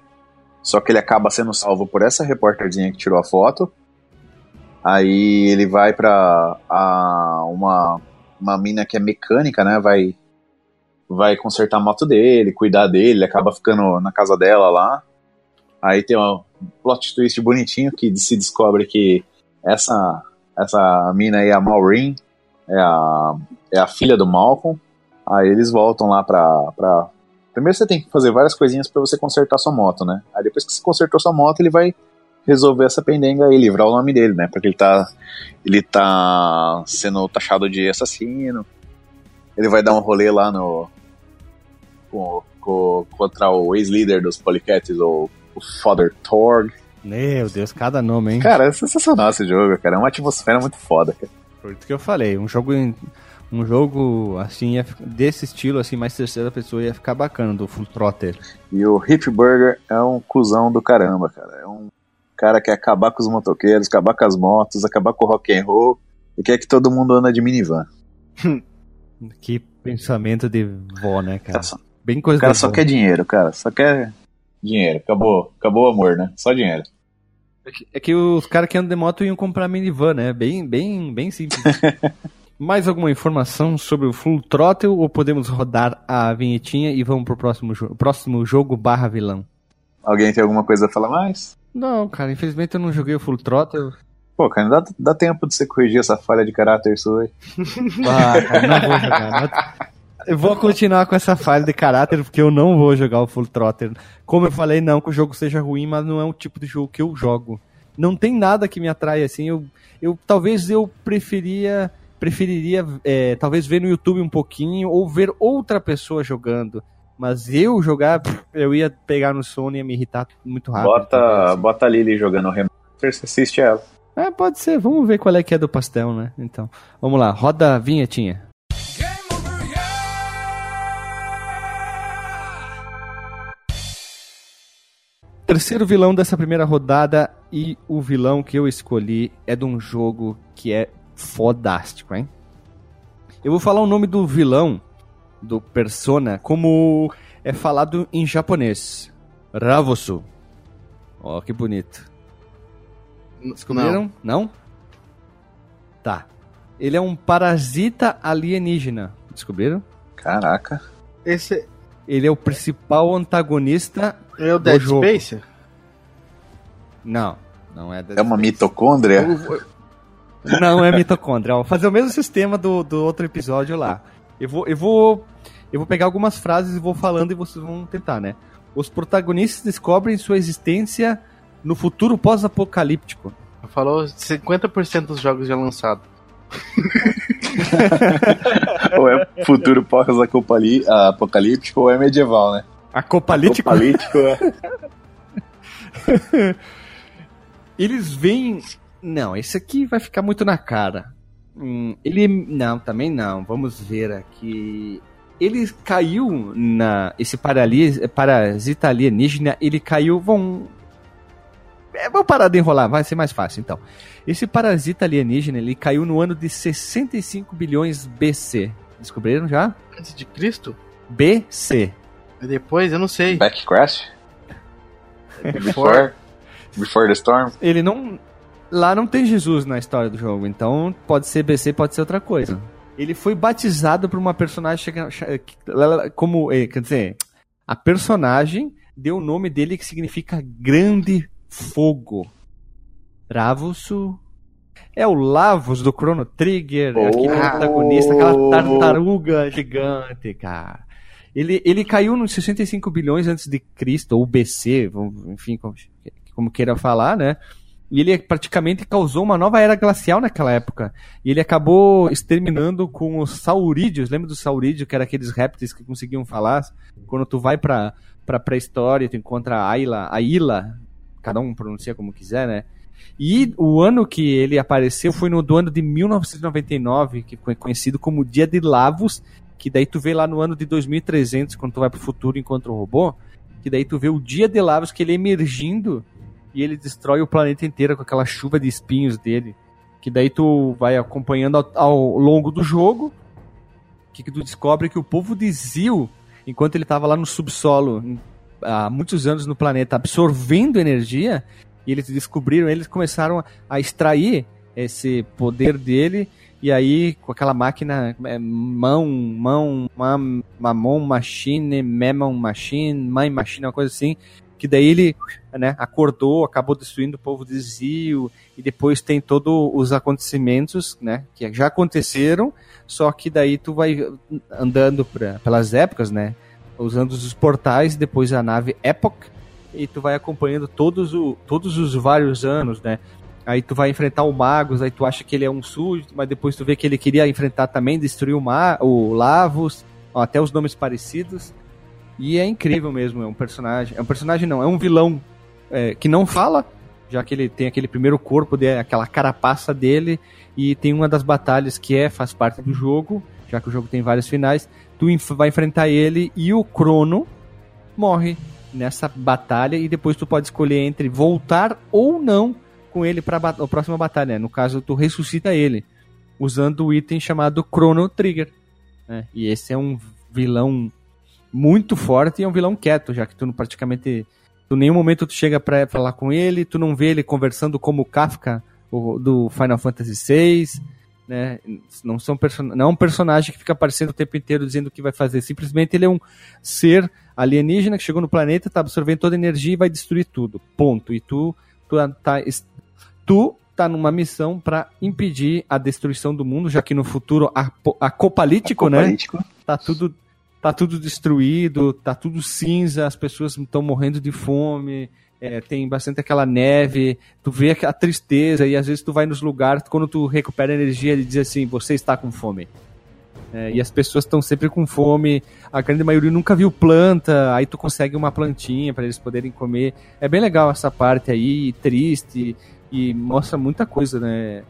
Só que ele acaba sendo salvo por essa repórterzinha que tirou a foto. Aí ele vai pra a, uma, uma mina que é mecânica, né? Vai, vai consertar a moto dele, cuidar dele, ele acaba ficando na casa dela lá. Aí tem um plot twist bonitinho que se descobre que essa, essa mina aí, a Maureen, é a, é a filha do Malcolm. Aí eles voltam lá pra, pra. Primeiro você tem que fazer várias coisinhas pra você consertar sua moto, né? Aí depois que você consertou sua moto, ele vai resolver essa pendenga e livrar o nome dele, né? Porque ele tá, ele tá sendo taxado de assassino. Ele vai dar um rolê lá no. com- com- contra o ex-líder dos Polycats, o, o Father Torg. Meu Deus, cada nome, hein? Cara, é sensacional esse jogo, cara. É uma atmosfera muito foda, cara. Por isso que eu falei, um jogo um jogo assim desse estilo assim mais terceira pessoa ia ficar bacana do Full Trotter. E o Hip Burger é um cuzão do caramba, cara. É um cara que quer acabar com os motoqueiros, acabar com as motos, acabar com o rock and roll e quer que todo mundo anda de minivan. Que pensamento de vó, né, cara? Bem coisa O cara só boa. quer dinheiro, cara. Só quer dinheiro. Acabou. Acabou o amor, né? Só dinheiro. É que- É que os caras que andam de moto iam comprar minivan, né? Bem, bem, bem simples. Mais alguma informação sobre o Full Throttle ou podemos rodar a vinhetinha e vamos pro próximo, jo próximo jogo barra vilão? Alguém tem alguma coisa a falar mais? Não, cara, infelizmente eu não joguei o Full Throttle. Pô, cara, dá, dá tempo de você corrigir essa falha de caráter sua aí. Ah, cara, não vou jogar. Eu vou continuar com essa falha de caráter porque eu não vou jogar o Full Throttle. Como eu falei, não que o jogo seja ruim, mas não é um tipo de jogo que eu jogo. Não tem nada que me atrai assim. Eu, eu talvez eu preferia preferiria é, talvez ver no YouTube um pouquinho ou ver outra pessoa jogando. Mas eu jogar, eu ia pegar no Sony e ia me irritar muito rápido. bota, talvez. bota a Lily jogando remaster, você assiste ela. É, pode ser. Vamos ver qual é que é do pastel, né? Então, vamos lá. Roda a vinhetinha. Terceiro vilão dessa primeira rodada e o vilão que eu escolhi é de um jogo que é fodástico, hein? Eu vou falar o nome do vilão, do Persona, como é falado em japonês. Ravosu. Ó, que bonito. Descobriram? Não. Tá. Ele é um parasita alienígena. Descobriram? Caraca. Esse Ele é o principal antagonista. é o Dead jogo. Space? Não, não é. É uma mitocôndria? Não é mitocôndria. Vou fazer o mesmo sistema do, do outro episódio lá. Eu vou, eu vou, eu vou pegar algumas frases e vou falando e vocês vão tentar, né? Os protagonistas descobrem sua existência no futuro pós-apocalíptico. Falou 50% dos jogos já lançados. Ou é futuro pós-apocalíptico ou é medieval, né? Acopalítico. Apocalíptico é. Eles veem. Não, esse aqui vai ficar muito na cara. Hum, ele. Não, também não. Vamos ver aqui. Ele caiu na. Esse parasita alienígena, ele caiu. Vão. É, vou parar de enrolar, vai ser mais fácil então. Esse parasita alienígena, ele caiu no ano de 65 bilhões BC. Descobriram já? Antes de Cristo? BC. E depois, eu não sei. Back Crash? Before, before the Storm? Ele não. Lá não tem Jesus na história do jogo, então pode ser BC, pode ser outra coisa. Ele foi batizado por uma personagem como, eh, quer dizer, a personagem deu o nome dele que significa grande fogo. Ravos é o Lavos do Chrono Trigger, é aquele Oh. protagonista, aquela tartaruga gigante, cara. Ele, ele caiu nos 65 bilhões antes de Cristo, ou BC, enfim, como, como queira falar, né? E ele praticamente causou uma nova era glacial naquela época. E ele acabou exterminando com os saurídeos. Lembra dos saurídeos, que eram aqueles répteis que conseguiam falar? Quando tu vai pra, pra pré-história, tu encontra a Ayla, a Ila, cada um pronuncia como quiser, né? E o ano que ele apareceu foi no do ano de 1999, que foi conhecido como Dia de Lavos, que daí tu vê lá no ano de 2300, quando tu vai pro futuro e encontra o robô, que daí tu vê o Dia de Lavos, que ele emergindo e ele destrói o planeta inteiro com aquela chuva de espinhos dele. Que daí tu vai acompanhando ao, ao longo do jogo, que, que tu descobre que o povo de Zil, enquanto ele estava lá no subsolo, há muitos anos no planeta, absorvendo energia, e eles descobriram, eles começaram a extrair esse poder dele, e aí com aquela máquina, é, mão, mão, mam, mamon machine, memon machine, mãe machine, uma coisa assim, que daí ele né, acordou, acabou destruindo o povo de Zio, e depois tem todos os acontecimentos, né, que já aconteceram, só que daí tu vai andando pra, pelas épocas, né, usando os portais, depois a nave Epoch, e tu vai acompanhando todos, o, todos os vários anos, né, aí tu vai enfrentar o Magus, aí tu acha que ele é um súdito, mas depois tu vê que ele queria enfrentar também, destruir o, Ma o Lavos, ó, até os nomes parecidos, e é incrível mesmo, é um personagem. É um personagem não, é um vilão é, que não fala, já que ele tem aquele primeiro corpo, de, aquela carapaça dele, e tem uma das batalhas que é, faz parte do jogo, já que o jogo tem vários finais. Tu vai enfrentar ele e o Crono morre nessa batalha, e depois tu pode escolher entre voltar ou não com ele para a próxima batalha. né? No caso, tu ressuscita ele, usando o item chamado Chrono Trigger. né? E esse é um vilão muito forte e é um vilão quieto, já que tu praticamente. Tu, nenhum momento tu chega pra falar com ele, tu não vê ele conversando como o Kafka do Final Fantasy VI, né? Não, são person... não é um personagem que fica aparecendo o tempo inteiro dizendo o que vai fazer. Simplesmente ele é um ser alienígena que chegou no planeta, tá absorvendo toda a energia e vai destruir tudo. Ponto. E tu, tu tá, tu tá numa missão para impedir a destruição do mundo, já que no futuro acopalítico, né? Tá tudo tá tudo destruído, tá tudo cinza, as pessoas estão morrendo de fome, é, tem bastante aquela neve, tu vê a tristeza e às vezes tu vai nos lugares, quando tu recupera energia, ele diz assim, você está com fome. É, e as pessoas estão sempre com fome, a grande maioria nunca viu planta, aí tu consegue uma plantinha para eles poderem comer. É bem legal essa parte aí, triste, e mostra muita coisa, né?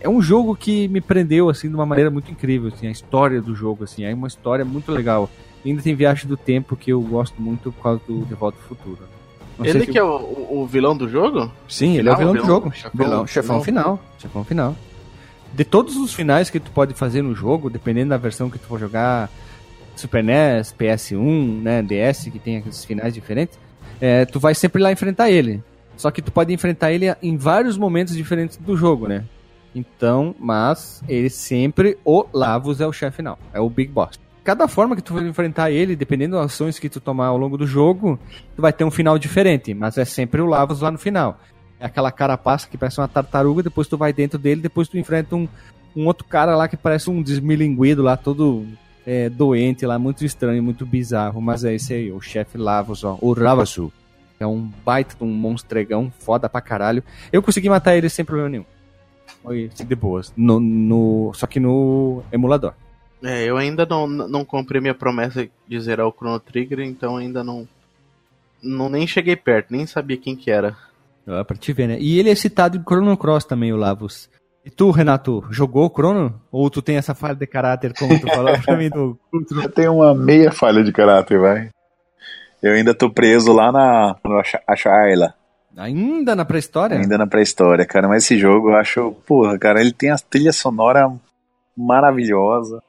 É um jogo que me prendeu assim de uma maneira muito incrível, assim, a história do jogo assim, é uma história muito legal. E ainda tem Viagem do Tempo que eu gosto muito por causa do De Volta ao Futuro. Não ele que se... é o, o, vilão do jogo? Sim, ele é o vilão, vilão do jogo. Chefão, vilão, chefão final. Chefão final. De todos os finais que tu pode fazer no jogo, dependendo da versão que tu for jogar, Super NES, PS1, né, DS, que tem aqueles finais diferentes, é, tu vai sempre lá enfrentar ele. Só que tu pode enfrentar ele em vários momentos diferentes do jogo, né? Então, mas ele sempre, o Lavos é o chefe final, é o Big Boss. Cada forma que tu for enfrentar ele, dependendo das ações que tu tomar ao longo do jogo, tu vai ter um final diferente, mas é sempre o Lavos lá no final. É aquela carapaça que parece uma tartaruga, depois tu vai dentro dele, depois tu enfrenta um, um outro cara lá que parece um desmilinguido lá, todo é, doente lá, muito estranho, muito bizarro, mas é esse aí, o chefe Lavos, ó, o Ravasu. É um baita de um monstregão, foda pra caralho. Eu consegui matar ele sem problema nenhum. Foi de boas. No, no, só que no emulador. É, eu ainda não, não comprei minha promessa de zerar o Chrono Trigger, então ainda não. Não nem cheguei perto, nem sabia quem que era. Ah, pra te ver, né? E ele é citado em Chrono Cross também, o Lavos. E tu, Renato, jogou o Chrono? Ou tu tem essa falha de caráter, como tu falou pra mim do. Eu tenho uma meia falha de caráter, vai. Eu ainda tô preso lá na no Ashaila. Ainda na pré-história? Ainda na pré-história, cara. Mas esse jogo eu acho, porra, cara, ele tem a trilha sonora maravilhosa.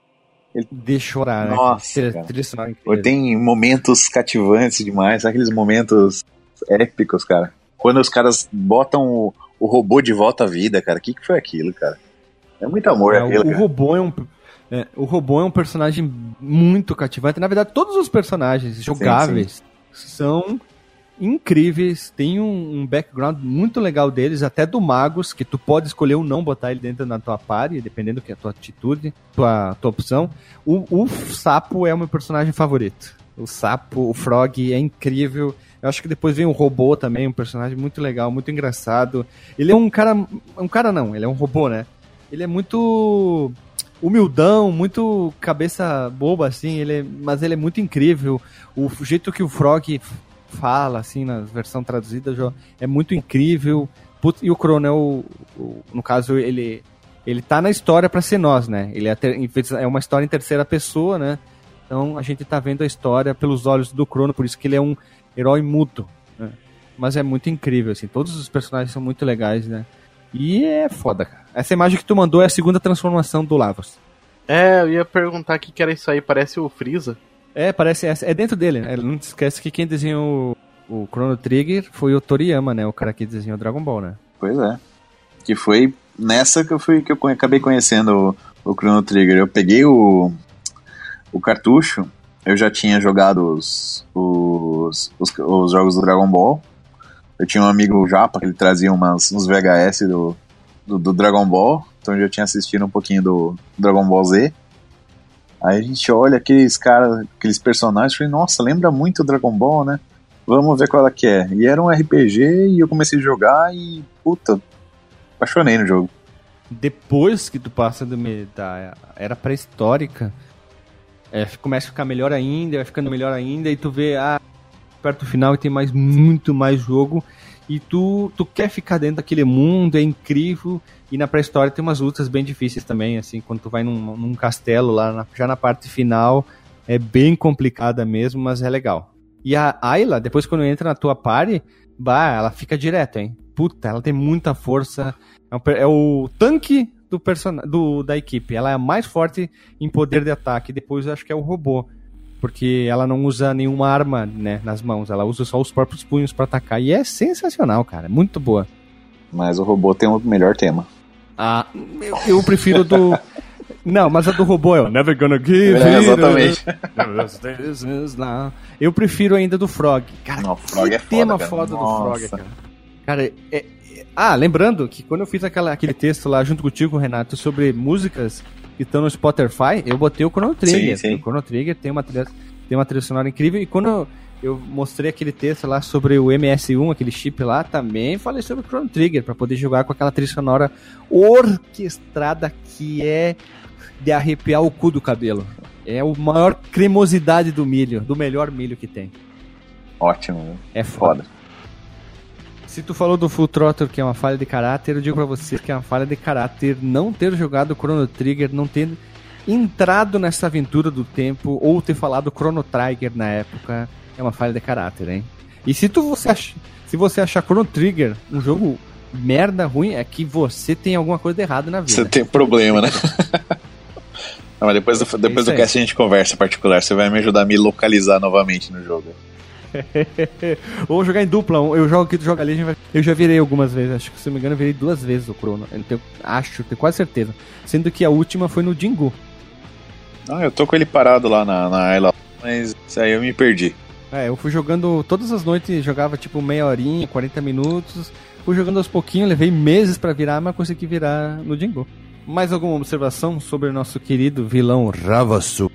Ele... De chorar, né? Nossa, trilha sonora tem momentos cativantes demais, aqueles momentos épicos, cara. Quando os caras botam o, o robô de volta à vida, cara. O que, que foi aquilo, cara? É muito amor é, aquilo, o, o robô é um é, o robô é um personagem muito cativante. Na verdade, todos os personagens jogáveis sim, sim. são incríveis. Tem um, um, background muito legal deles, até do Magus, que tu pode escolher ou não botar ele dentro da tua party, dependendo que é a tua atitude, tua, tua opção. O, o Sapo é o meu personagem favorito. O Sapo, o Frog é incrível. Eu acho que depois vem o robô também, um personagem muito legal, muito engraçado. Ele é um cara. Um cara não, ele é um robô, né? Ele é muito humildão, muito cabeça boba, assim, ele é, mas ele é muito incrível. O jeito que o Frog fala, assim, na versão traduzida, é muito incrível. E o o, no caso, ele, ele tá na história para ser nós, né? Ele é, ter, é uma história em terceira pessoa, né? Então a gente tá vendo a história pelos olhos do Crono, por isso que ele é um herói mudo. Né? Mas é muito incrível, assim. Todos os personagens são muito legais, né? E é foda, cara. Essa imagem que tu mandou é a segunda transformação do Lavos. É, eu ia perguntar o que, que era isso aí, parece o Freeza. É, parece. É dentro dele, né? Não esquece que quem desenhou o, o Chrono Trigger foi o Toriyama, né? O cara que desenhou Dragon Ball, né? Pois é. Que foi nessa que eu fui que eu acabei conhecendo o, o Chrono Trigger. Eu peguei o, o cartucho, eu já tinha jogado os, os, os, os jogos do Dragon Ball eu tinha um amigo japa que ele trazia umas, uns VHS do, do, do, Dragon Ball, então eu já tinha assistido um pouquinho do Dragon Ball Z. Aí a gente olha aqueles caras, aqueles personagens e falei, nossa, lembra muito Dragon Ball, né? Vamos ver qual é que é. E era um RPG e eu comecei a jogar e, puta, apaixonei no jogo. Depois que tu passa do, da era pré-histórica, é, começa a ficar melhor ainda, vai ficando melhor ainda, e tu vê, ah, perto do final e tem mais muito mais jogo e tu, tu quer ficar dentro daquele mundo, é incrível. E na pré-história tem umas lutas bem difíceis também, assim, quando tu vai num, num castelo lá, na, já na parte final, é bem complicada mesmo, mas é legal. E a Ayla, depois quando entra na tua party, bah, ela fica direto, hein? Puta, ela tem muita força. É, é o tanque do, person... do da equipe. Ela é a mais forte em poder de ataque. Depois eu acho que é o robô. Porque ela não usa nenhuma arma, né, nas mãos, ela usa só os próprios punhos para atacar e é sensacional, cara, muito boa. Mas o robô tem o melhor tema. Ah, eu, eu prefiro do Não, mas a do robô é o Never Gonna Give É, exatamente. Eu prefiro ainda do Frog. Cara, Não, o Frog que é foda, tema cara. foda do Frog, Nossa. cara. Cara, é- é- Ah, lembrando que quando eu fiz aquela, aquele texto lá junto contigo, Renato, sobre músicas que estão no Spotify, eu botei o Chrono Trigger. Sim, sim. O Chrono Trigger tem uma trilha, tem uma trilha sonora incrível. E quando eu, eu mostrei aquele texto lá sobre o MS1, aquele chip lá, também falei sobre o Chrono Trigger, pra poder jogar com aquela trilha sonora orquestrada que é de arrepiar o cu do cabelo. É a maior cremosidade do milho, do melhor milho que tem. Ótimo. É foda. Foda. Se tu falou do Full Throttle que é uma falha de caráter, eu digo pra você que é uma falha de caráter não ter jogado Chrono Trigger, não ter entrado nessa aventura do tempo ou ter falado Chrono Trigger na época, é uma falha de caráter, hein? E se tu você ach... se você achar Chrono Trigger um jogo merda ruim, é que você tem alguma coisa de errado na vida. Você tem problema, né? Não, mas depois do, depois isso do cast a gente conversa particular. Você vai me ajudar a me localizar novamente no jogo. Ou jogar em dupla, eu jogo aqui, tu joga ali, a gente vai... eu já virei algumas vezes, acho que se não me engano eu virei duas vezes o Chrono, eu tenho... acho, tenho quase certeza. Sendo que a última foi no Jingu. Não, eu tô com ele parado lá na, na Isla, mas isso aí eu me perdi. É, eu fui jogando todas as noites, jogava tipo meia horinha, 40 minutos, fui jogando aos pouquinhos, levei meses pra virar, mas consegui virar no Jingu. Mais alguma observação sobre o nosso querido vilão Ravasu?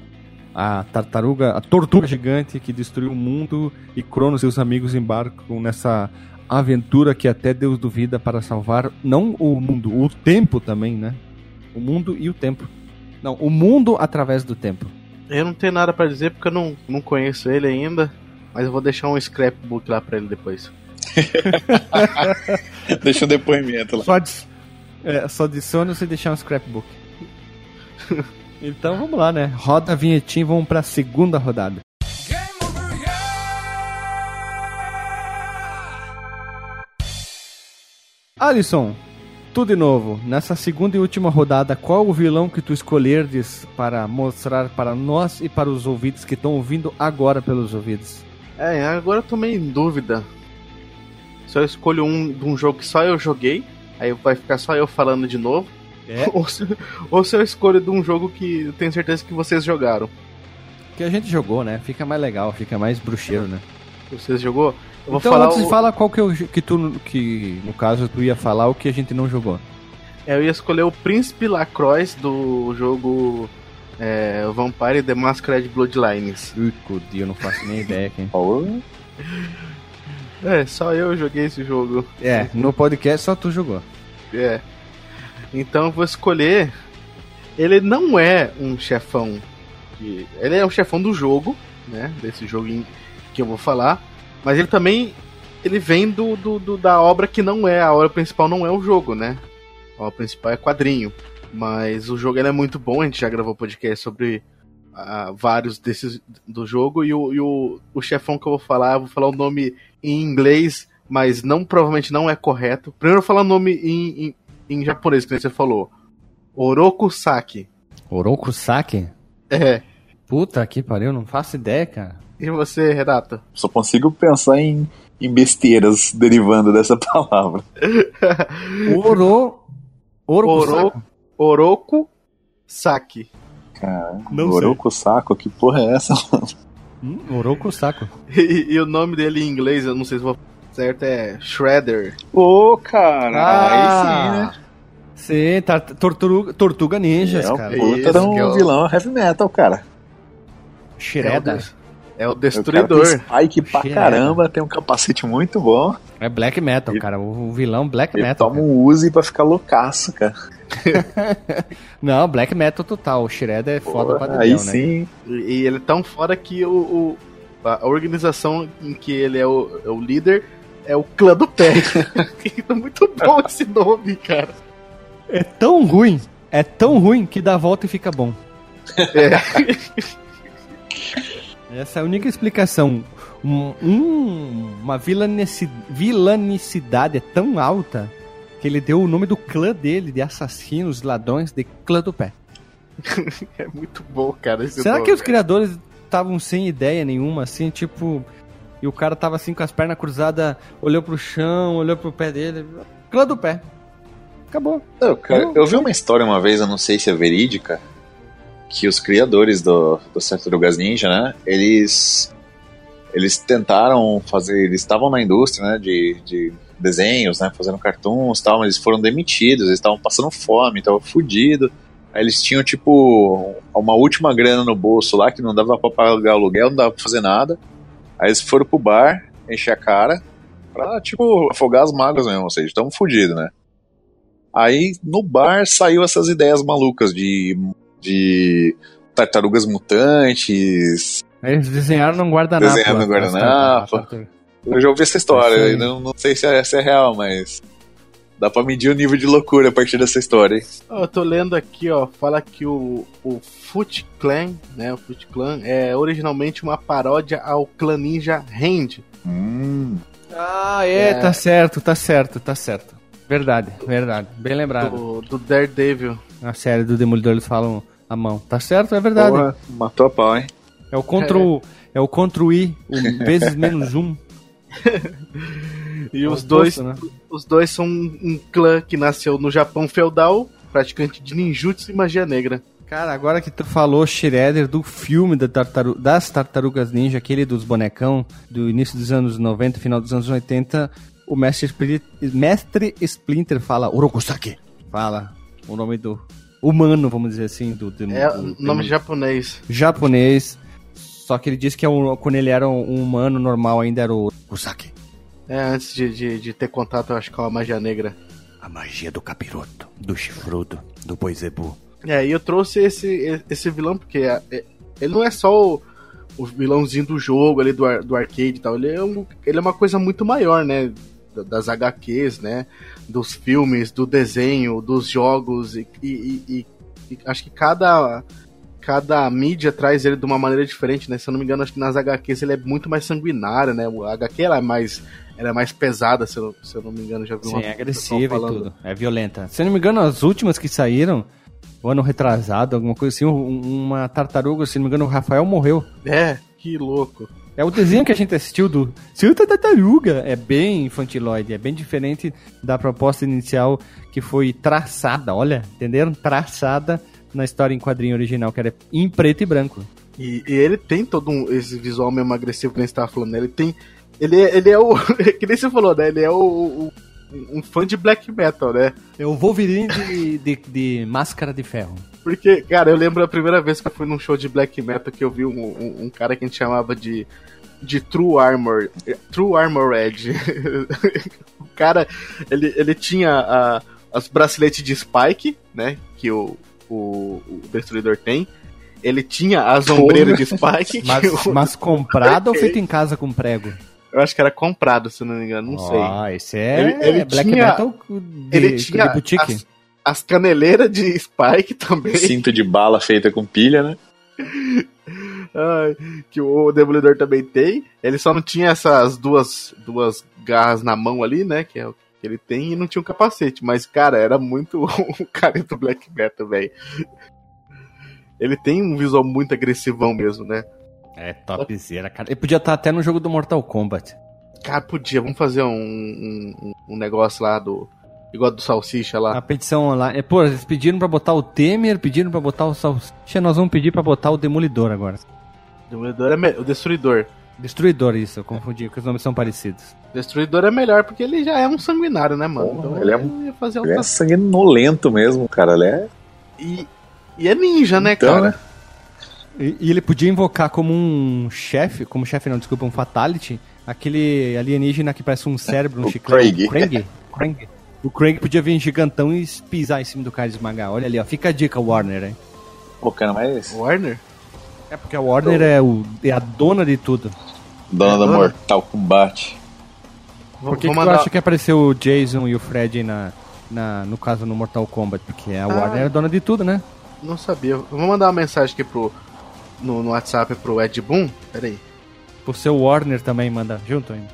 A tartaruga, a tortuga gigante que destruiu o mundo e Cronos e seus amigos embarcam nessa aventura que até Deus duvida para salvar não o mundo, o tempo também, né? O mundo e o tempo. Não, o mundo através do tempo. Eu não tenho nada pra dizer porque eu não, não conheço ele ainda. Mas eu vou deixar um scrapbook lá pra ele depois. Deixa um depoimento lá. Só, adi- é, só adicione você deixar um scrapbook. então vamos lá, né? Roda a vinhetinha e vamos pra segunda rodada. Alisson, tudo de novo. Nessa segunda e última rodada, qual o vilão que tu escolherdes para mostrar para nós e para os ouvintes que estão ouvindo agora pelos ouvidos? É, agora eu tô meio em dúvida. Se eu escolho um de um jogo que só eu joguei, aí vai ficar só eu falando de novo. É. Ou, se, ou se eu escolho de um jogo que eu tenho certeza que vocês jogaram. Que a gente jogou, né? Fica mais legal, fica mais bruxeiro, né? Vocês jogou? Eu vou então falar antes o- fala qual que, eu, que tu que no caso tu ia falar o que a gente não jogou. É, Eu ia escolher o Príncipe Lacroix do jogo é, Vampire The Masquerade Bloodlines. Ui, Cudi, eu não faço nem ideia quem. É, só eu joguei esse jogo. É, no podcast só tu jogou. É. Então eu vou escolher. Ele não é um chefão. que- Ele é um chefão do jogo, né? Desse jogo que eu vou falar. Mas ele também. Ele vem do, do- do- da obra que não é. A obra principal não é o jogo, né? A obra principal é quadrinho. Mas o jogo é muito bom. A gente já gravou podcast sobre ah, vários desses do jogo. E, o, e o, o chefão que eu vou falar, eu vou falar o nome em inglês, mas não provavelmente não é correto. Primeiro eu vou falar o nome em, em, em japonês, que você falou. Oroku Saki. Oroku Saki? É. Puta que pariu, não faço ideia, cara. E você, Renata? Só consigo pensar em, em besteiras derivando dessa palavra. Oro. Oroku Oro- Saki? Oroku Saki. Cara, Não Oroku Saco, que porra é essa? Hum, Oroku Sako. E, e o nome dele em inglês, eu não sei se vou certo, é Shredder. Ô, cara, Ah, Sim, tá, tortuga, tortuga ninjas, É o cara. Puta um é vilão heavy metal, cara. É o, Shredder. des- é o O cara Destruidor. spike pra Shredder. caramba, tem um capacete muito bom. É black metal, Ele- cara. O, vilão black Ele metal. toma um Uzi pra ficar loucaço, cara. cara. Não, black metal total. O Shredder é foda pra Porra, aí né? sim. E, ele é tão fora que o, o- a organização em que ele é o, é o líder é o clã do pé. muito bom esse nome, cara. É tão ruim, é tão ruim que dá a volta e fica bom. É. Essa é a única explicação. Um- um- uma vilanici- vilanicidade é tão alta que ele deu o nome do clã dele, de assassinos, ladrões, de clã do pé. É muito bom, cara. Será nome. que os criadores estavam sem ideia nenhuma, assim, tipo. E o cara tava assim com as pernas cruzadas, olhou pro chão, olhou pro pé dele. Clã do pé. Acabou. Não, cara, eu vi uma história uma vez, eu não sei se é verídica, que os criadores do, do Tartarugas Ninja, né? Eles. Eles tentaram fazer. Eles estavam na indústria, né? De, de desenhos, né? Fazendo cartoons e tal, mas eles foram demitidos, eles estavam passando fome, estavam fodidos. Aí eles tinham, tipo, uma última grana no bolso lá, que não dava pra pagar aluguel, não dava pra fazer nada. Aí eles foram pro bar, encher a cara, pra, tipo, afogar as mágoas mesmo, ou seja, estamos fodidos, né? Aí no bar saiu essas ideias malucas de, de tartarugas mutantes. Aí Eles desenharam num guardanapo. Desenharam num guardanapo. Eu já ouvi essa história, não, não sei se é, se é real, mas dá pra medir o nível de loucura a partir dessa história. hein? Eu tô lendo aqui, ó, fala que o, o Foot Clan, né, o Foot Clan é originalmente uma paródia ao clã ninja Hand. Hum, Ah, é, É. tá certo, tá certo, tá certo. Verdade, verdade. Bem lembrado. Do, do Daredevil. Na série do Demolidor eles falam a mão. Tá certo, é verdade. porra, matou a pau, hein? É o Ctrl, é o Ctrl I, o vezes menos um. E os dois, né? os dois são um, um clã que nasceu no Japão feudal, praticante de ninjutsu e magia negra. Cara, agora que tu falou Shredder do filme da tartaru- das Tartarugas Ninja, aquele dos bonecão do início dos anos 90, final dos anos 80, o mestre, Spli- mestre Splinter fala Orokusaki. Fala o nome do humano, vamos dizer assim, do, do, É do- nome do- japonês. japonês. Só que ele disse que é um- quando ele era um humano normal ainda era o Orokusaki. É, antes de, de, de ter contato, eu acho que com a magia negra. A magia do capiroto, do chifrudo, do boizebu. É, e eu trouxe esse, esse vilão porque é- é- ele não é só o, o vilãozinho do jogo ali, do, ar- do arcade e tal. Ele é, um, ele é uma coisa muito maior, né? Da- Das HQs, né? Dos filmes, do desenho, dos jogos. E- e- e- e acho que cada, cada mídia traz ele de uma maneira diferente, né? Se eu não me engano, acho que nas HQs ele é muito mais sanguinário, né? O HQ ela é mais, ela é mais pesada, se eu, se eu não me engano. Já vi Sim, uma é pessoa agressiva e tudo. É violenta. Se eu não me engano, as últimas que saíram, o ano retrasado, alguma coisa assim, um- uma tartaruga, se não me engano, o Rafael morreu. É, que louco. É o desenho que a gente assistiu do Seu Tartaruga. É bem infantiloide, é bem diferente da proposta inicial que foi traçada, olha, entenderam? Traçada na história em quadrinho original, que era em preto e branco. E, e ele tem todo um, esse visual mesmo agressivo que a gente tava falando, né? Ele tem. Ele, é- ele é o. que nem você falou, né? Ele é o, o- um fã de black metal, né? É o Wolverine de, de, de máscara de ferro. Porque, cara, eu lembro a primeira vez que eu fui num show de black metal que eu vi um, um, um cara que a gente chamava de. De True Armor. True Armor Edge. o cara, ele, ele tinha a, as braceletes de Spike, né? Que o, o, o Destruidor tem. Ele tinha as ombreiras de Spike. Mas, o- mas comprado ou feito em casa com prego? Eu acho que era comprado, se eu não me engano, não sei. Ah, esse é Ele- ele Black tinha- Metal de, ele tinha de boutique. as, as caneleiras de Spike também. Cinto de bala feita com pilha, né? Ai, que o Demolidor também tem. Ele só não tinha essas duas, duas garras na mão ali, né? Que é o que ele tem, e não tinha um capacete. Mas, cara, era muito o cara do Black Metal, velho. Ele tem um visual muito agressivão mesmo, né? É, topzera, cara. Ele podia estar até no jogo do Mortal Kombat. Cara, podia, vamos fazer um, um, um negócio lá do. Igual do Salsicha lá. A petição lá. É, pô, eles pediram pra botar o Temer, pediram pra botar o Salsicha, nós vamos pedir pra botar o Demolidor agora. Demolidor é me- o Destruidor. Destruidor, isso, eu confundi, porque os nomes são parecidos. Destruidor é melhor porque ele já é um sanguinário, né, mano? Porra, então ele é fazer Ele é sanguinolento mesmo, cara. Ele é. E, e é ninja, né, Então, cara? né? E, e ele podia invocar como um chefe, como chefe não, desculpa, um fatality, aquele alienígena que parece um cérebro, um O chiclete. Craig. Craig. Craig. O Craig podia vir gigantão e pisar em cima do cara e esmagar. Olha ali, ó. Fica a dica, Warner, hein? Pô, cara, mas. Warner? É porque a Warner é, o, é a dona de tudo. Dona É, da dona. Mortal Kombat. Por que, que tu acha que apareceu o Jason e o Fred na, na, no caso no Mortal Kombat? Porque a Warner é dona de tudo, né? Não sabia. Eu vou mandar uma mensagem aqui pro. No, no WhatsApp pro Ed Boon. Pera aí. O seu Warner também manda junto ainda.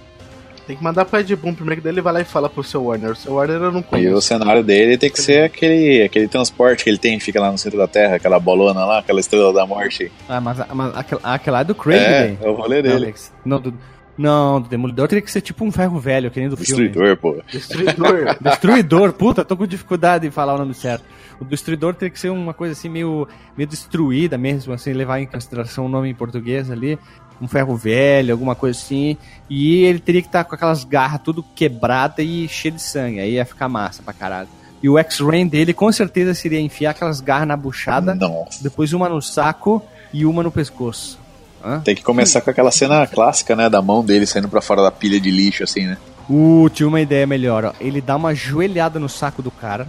Tem que mandar pro Ed Boon primeiro, que daí ele vai lá e fala pro seu Warner. O seu Warner eu não E o conheço. cenário dele tem que ser aquele, aquele transporte que ele tem, fica lá no centro da Terra, aquela bolona lá, aquela estrela da morte. Ah, mas, mas aquela, aquela é do Craig, é, velho. é o rolê dele. Alex. Não, do, não, do Demolidor teria que ser tipo um ferro velho, que nem do filme. Destruidor, pô. Destruidor. Destruidor, puta, tô com dificuldade de falar o nome certo. O Destruidor teria que ser uma coisa assim meio, meio destruída mesmo, assim, levar em consideração o nome em português ali. Um ferro velho, alguma coisa assim. E ele teria que estar com aquelas garras tudo quebrada e cheia de sangue. Aí ia ficar massa pra caralho. E o X-Ray dele com certeza seria enfiar aquelas garras na buchada, Nossa. depois uma no saco e uma no pescoço. Hã? Tem que começar com aquela cena clássica, né? Da mão dele saindo pra fora da pilha de lixo, assim, né? Uh, tinha uma ideia melhor, ó. Ele dá uma joelhada no saco do cara.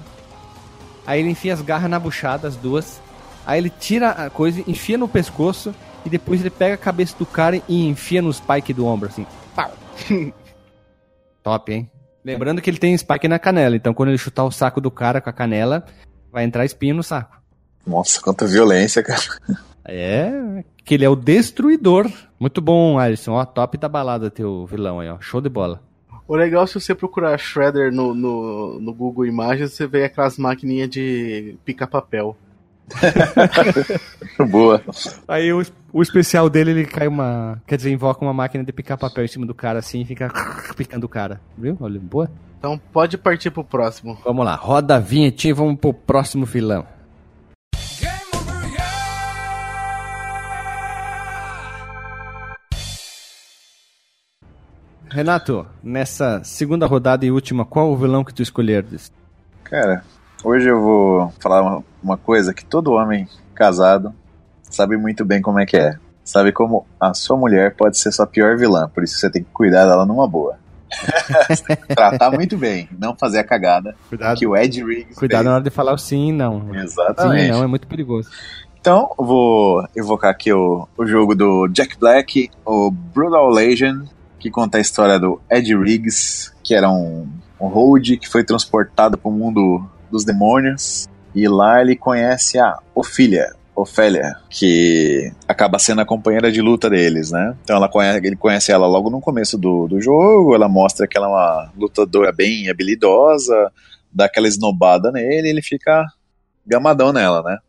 Aí ele enfia as garras na buchada, as duas. Aí ele tira a coisa, enfia no pescoço. E depois ele pega a cabeça do cara e enfia no spike do ombro, assim. Pau. Top, hein? Lembrando que ele tem spike na canela. Então quando ele chutar o saco do cara com a canela, vai entrar espinho no saco. Nossa, quanta violência, cara. É, que ele é o destruidor. Muito bom, Alisson. Ó, top da balada teu vilão aí, ó. Show de bola. O legal é se você procurar Shredder no, no, no Google Imagens, você vê aquelas maquininhas de picar papel. Boa. Aí o, o especial dele, ele cai uma. Quer dizer, invoca uma máquina de picar papel em cima do cara assim e fica picando o cara. Viu? Olha, boa. Então pode partir pro próximo. Vamos lá, roda a vinheta e vamos pro próximo filão. Renato, nessa segunda rodada e última, qual o vilão que tu escolheres? Cara, hoje eu vou falar uma, coisa que todo homem casado sabe muito bem como é que é. Sabe como a sua mulher pode ser sua pior vilã, por isso você tem que cuidar dela numa boa. Tratar muito bem, não fazer a cagada Cuidado, que o Ed Riggs cuidado na fez. hora de falar o sim e não. Sim Exatamente. e não, é muito perigoso. Então, eu vou evocar aqui o, o jogo do Jack Black, o Brutal Legend, que conta a história do Ed Riggs, que era um, um road que foi transportado para o mundo dos demônios. E lá ele conhece a Ophelia, Ofélia, que acaba sendo a companheira de luta deles, né? Então ela conhece, ele conhece ela logo no começo do, do jogo, ela mostra que ela é uma lutadora bem habilidosa, dá aquela esnobada nele e ele fica gamadão nela, né?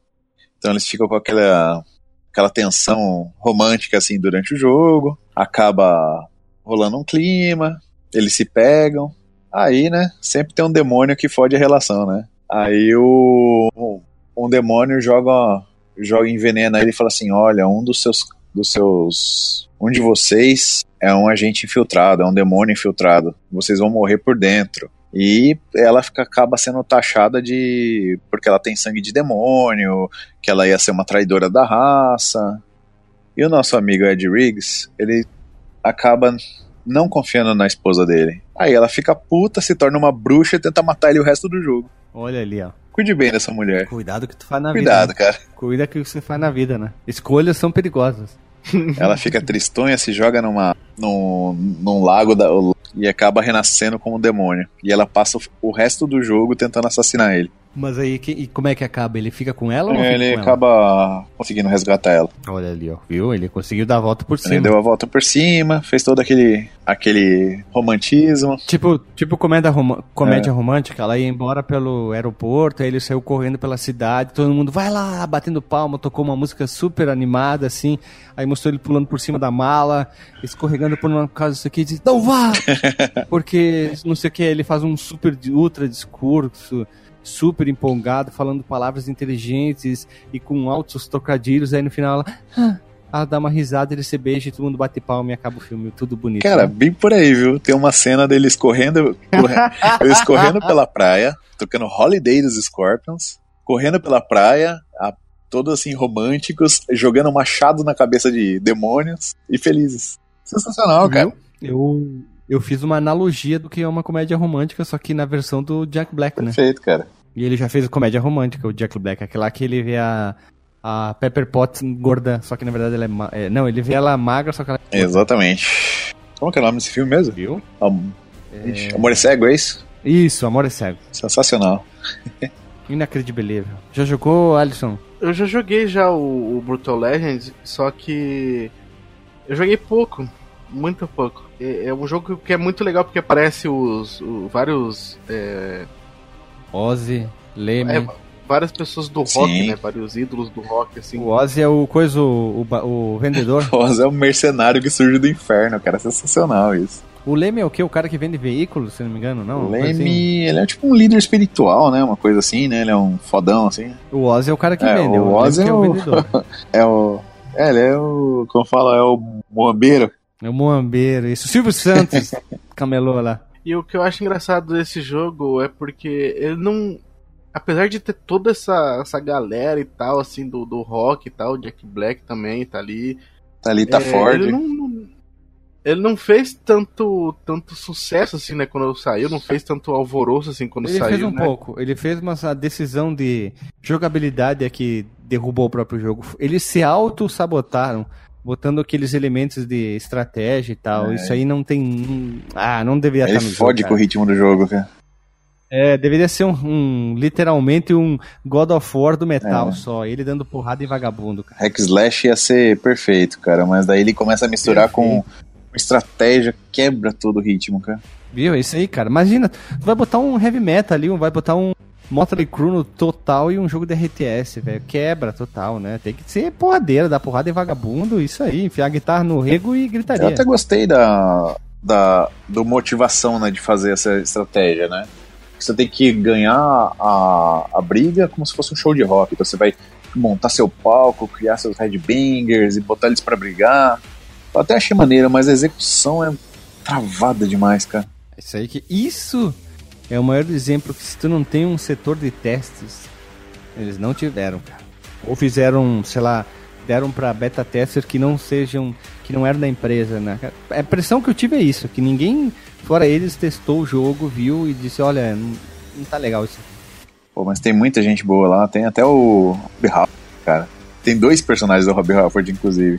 Então eles ficam com aquela, aquela tensão romântica assim durante o jogo, acaba rolando um clima, eles se pegam, aí, né, sempre tem um demônio que fode a relação, né? Aí o um demônio joga joga envenena ele e fala assim: "Olha, um dos seus dos seus um de vocês é um agente infiltrado, é um demônio infiltrado. Vocês vão morrer por dentro." E ela fica, acaba sendo taxada de. porque ela tem sangue de demônio, que ela ia ser uma traidora da raça. E o nosso amigo Ed Riggs, ele acaba não confiando na esposa dele. Aí ela fica puta, se torna uma bruxa e tenta matar ele o resto do jogo. Olha ali, ó. Cuide bem dessa mulher. Cuidado que tu faz na Cuidado, vida. cara. Né? Cuida que você faz na vida, né? Escolhas são perigosas. Ela fica tristonha, se joga numa, num, num lago da, e acaba renascendo como um demônio. E ela passa o resto do jogo tentando assassinar ele. Mas aí, que, e como é que acaba? Ele fica com ela ou não ele fica com acaba conseguindo resgatar ela. ela? Olha ali, ó. Viu? Ele conseguiu dar a volta por Ele cima. deu a volta por cima, fez todo aquele, aquele romantismo. Tipo, tipo comédia, roma- comédia romântica, ela ia embora pelo aeroporto, aí ele saiu correndo pela cidade, todo mundo vai lá, batendo palma, tocou uma música super animada, assim, aí mostrou ele pulando por cima da mala, escorregando por uma casa isso aqui, e diz, não vá! Porque, não sei o que, ele faz um super, ultra discurso, super empolgado, falando palavras inteligentes e com altos trocadilhos, aí no final ela, "Ah", ela dá uma risada, ele se beija e todo mundo bate palma e acaba o filme, tudo bonito. Cara, né? bem por aí, viu? Tem uma cena deles correndo, corre- eles correndo pela praia, tocando Holiday dos Scorpions, correndo pela praia, a- todos assim românticos, jogando machado na cabeça de demônios e felizes. Sensacional, cara. Eu, eu fiz uma analogia do que é uma comédia romântica, só que na versão do Jack Black, né? Perfeito, cara. E ele já fez a comédia romântica, o Jack Black, aquela que ele vê a, a Pepper Potts gorda, só que na verdade ela é, ma- é, Não, ele vê ela magra, só que ela Exatamente. Como que é o nome desse filme mesmo? viu? Am- Ixi, Amor é cego, é isso? Isso, Amor é Cego. Sensacional. Inacreditável. Já jogou, Alisson? Eu já joguei já o, o Brutal Legends, só que eu joguei pouco. Muito pouco. É, é um jogo que é muito legal porque aparece os, os vários. É, Ozzy, Leme. é, várias pessoas do rock, Sim. né? Vários ídolos do rock, assim. O Ozzy é o coisa, o, o, o vendedor. Oz é um mercenário que surge do inferno, cara. Sensacional isso. o Leme é o quê? O cara que vende veículos, se não me engano, não? o coisa assim. Leme, ele é tipo um líder espiritual, né? Uma coisa assim, né? Ele é um fodão, assim. O Ozzy é o cara que É, vende. o Leme Ozzy que é é o o- vendedor. É o. É, ele é o. Como fala? É o moambeiro. É o Moambeiro, isso. Silvio Santos, camelô lá. E o que eu acho engraçado desse jogo é porque ele não. Apesar de ter toda essa, essa galera e tal, assim, do, do rock e tal, o Jack Black também tá ali. Tá ali, tá É, forte. Ele não, não- ele não fez tanto, tanto sucesso assim, né, quando saiu, não fez tanto alvoroço assim quando Ele saiu. fez um né? pouco. Ele fez uma a decisão de jogabilidade é que derrubou o próprio jogo. Eles se auto-sabotaram, botando aqueles elementos de estratégia e tal. É. Isso aí não tem. Ah, não deveria Ele estar no fode jogo. com o ritmo do jogo, cara. É, deveria ser um, um- literalmente um God of War do metal É. só. Ele dando porrada em vagabundo, cara. Hack Slash ia ser perfeito, cara. Mas daí ele começa a misturar com estratégia, quebra todo o ritmo, cara. Viu? É isso aí, cara. Imagina, tu vai botar um heavy metal ali, vai botar um Motley Crue no total e um jogo de RTS, velho. Quebra total, né? Tem que ser porradeira, dar porrada em vagabundo, isso aí. Enfiar a guitarra no rego e Eu gritaria. até gostei da, da do motivação, né, de fazer essa estratégia, né? Você tem que ganhar a, a briga como se fosse um show de rock. Então você vai montar seu palco, criar seus headbangers e botar eles pra brigar. Eu até achei maneiro, mas a execução é travada demais, cara. Isso aí que. Isso é o maior exemplo que se tu não tem um setor de testes, eles não tiveram, cara. Ou fizeram, sei lá, deram pra beta tester que não sejam. que não eram da empresa, né? A impressão que eu tive é isso, que ninguém, fora eles, testou o jogo, viu e disse, olha, não, não tá legal isso. Pô, mas tem muita gente boa lá. Tem até o Rob Halford, cara. Tem dois personagens do Rob Halford, inclusive.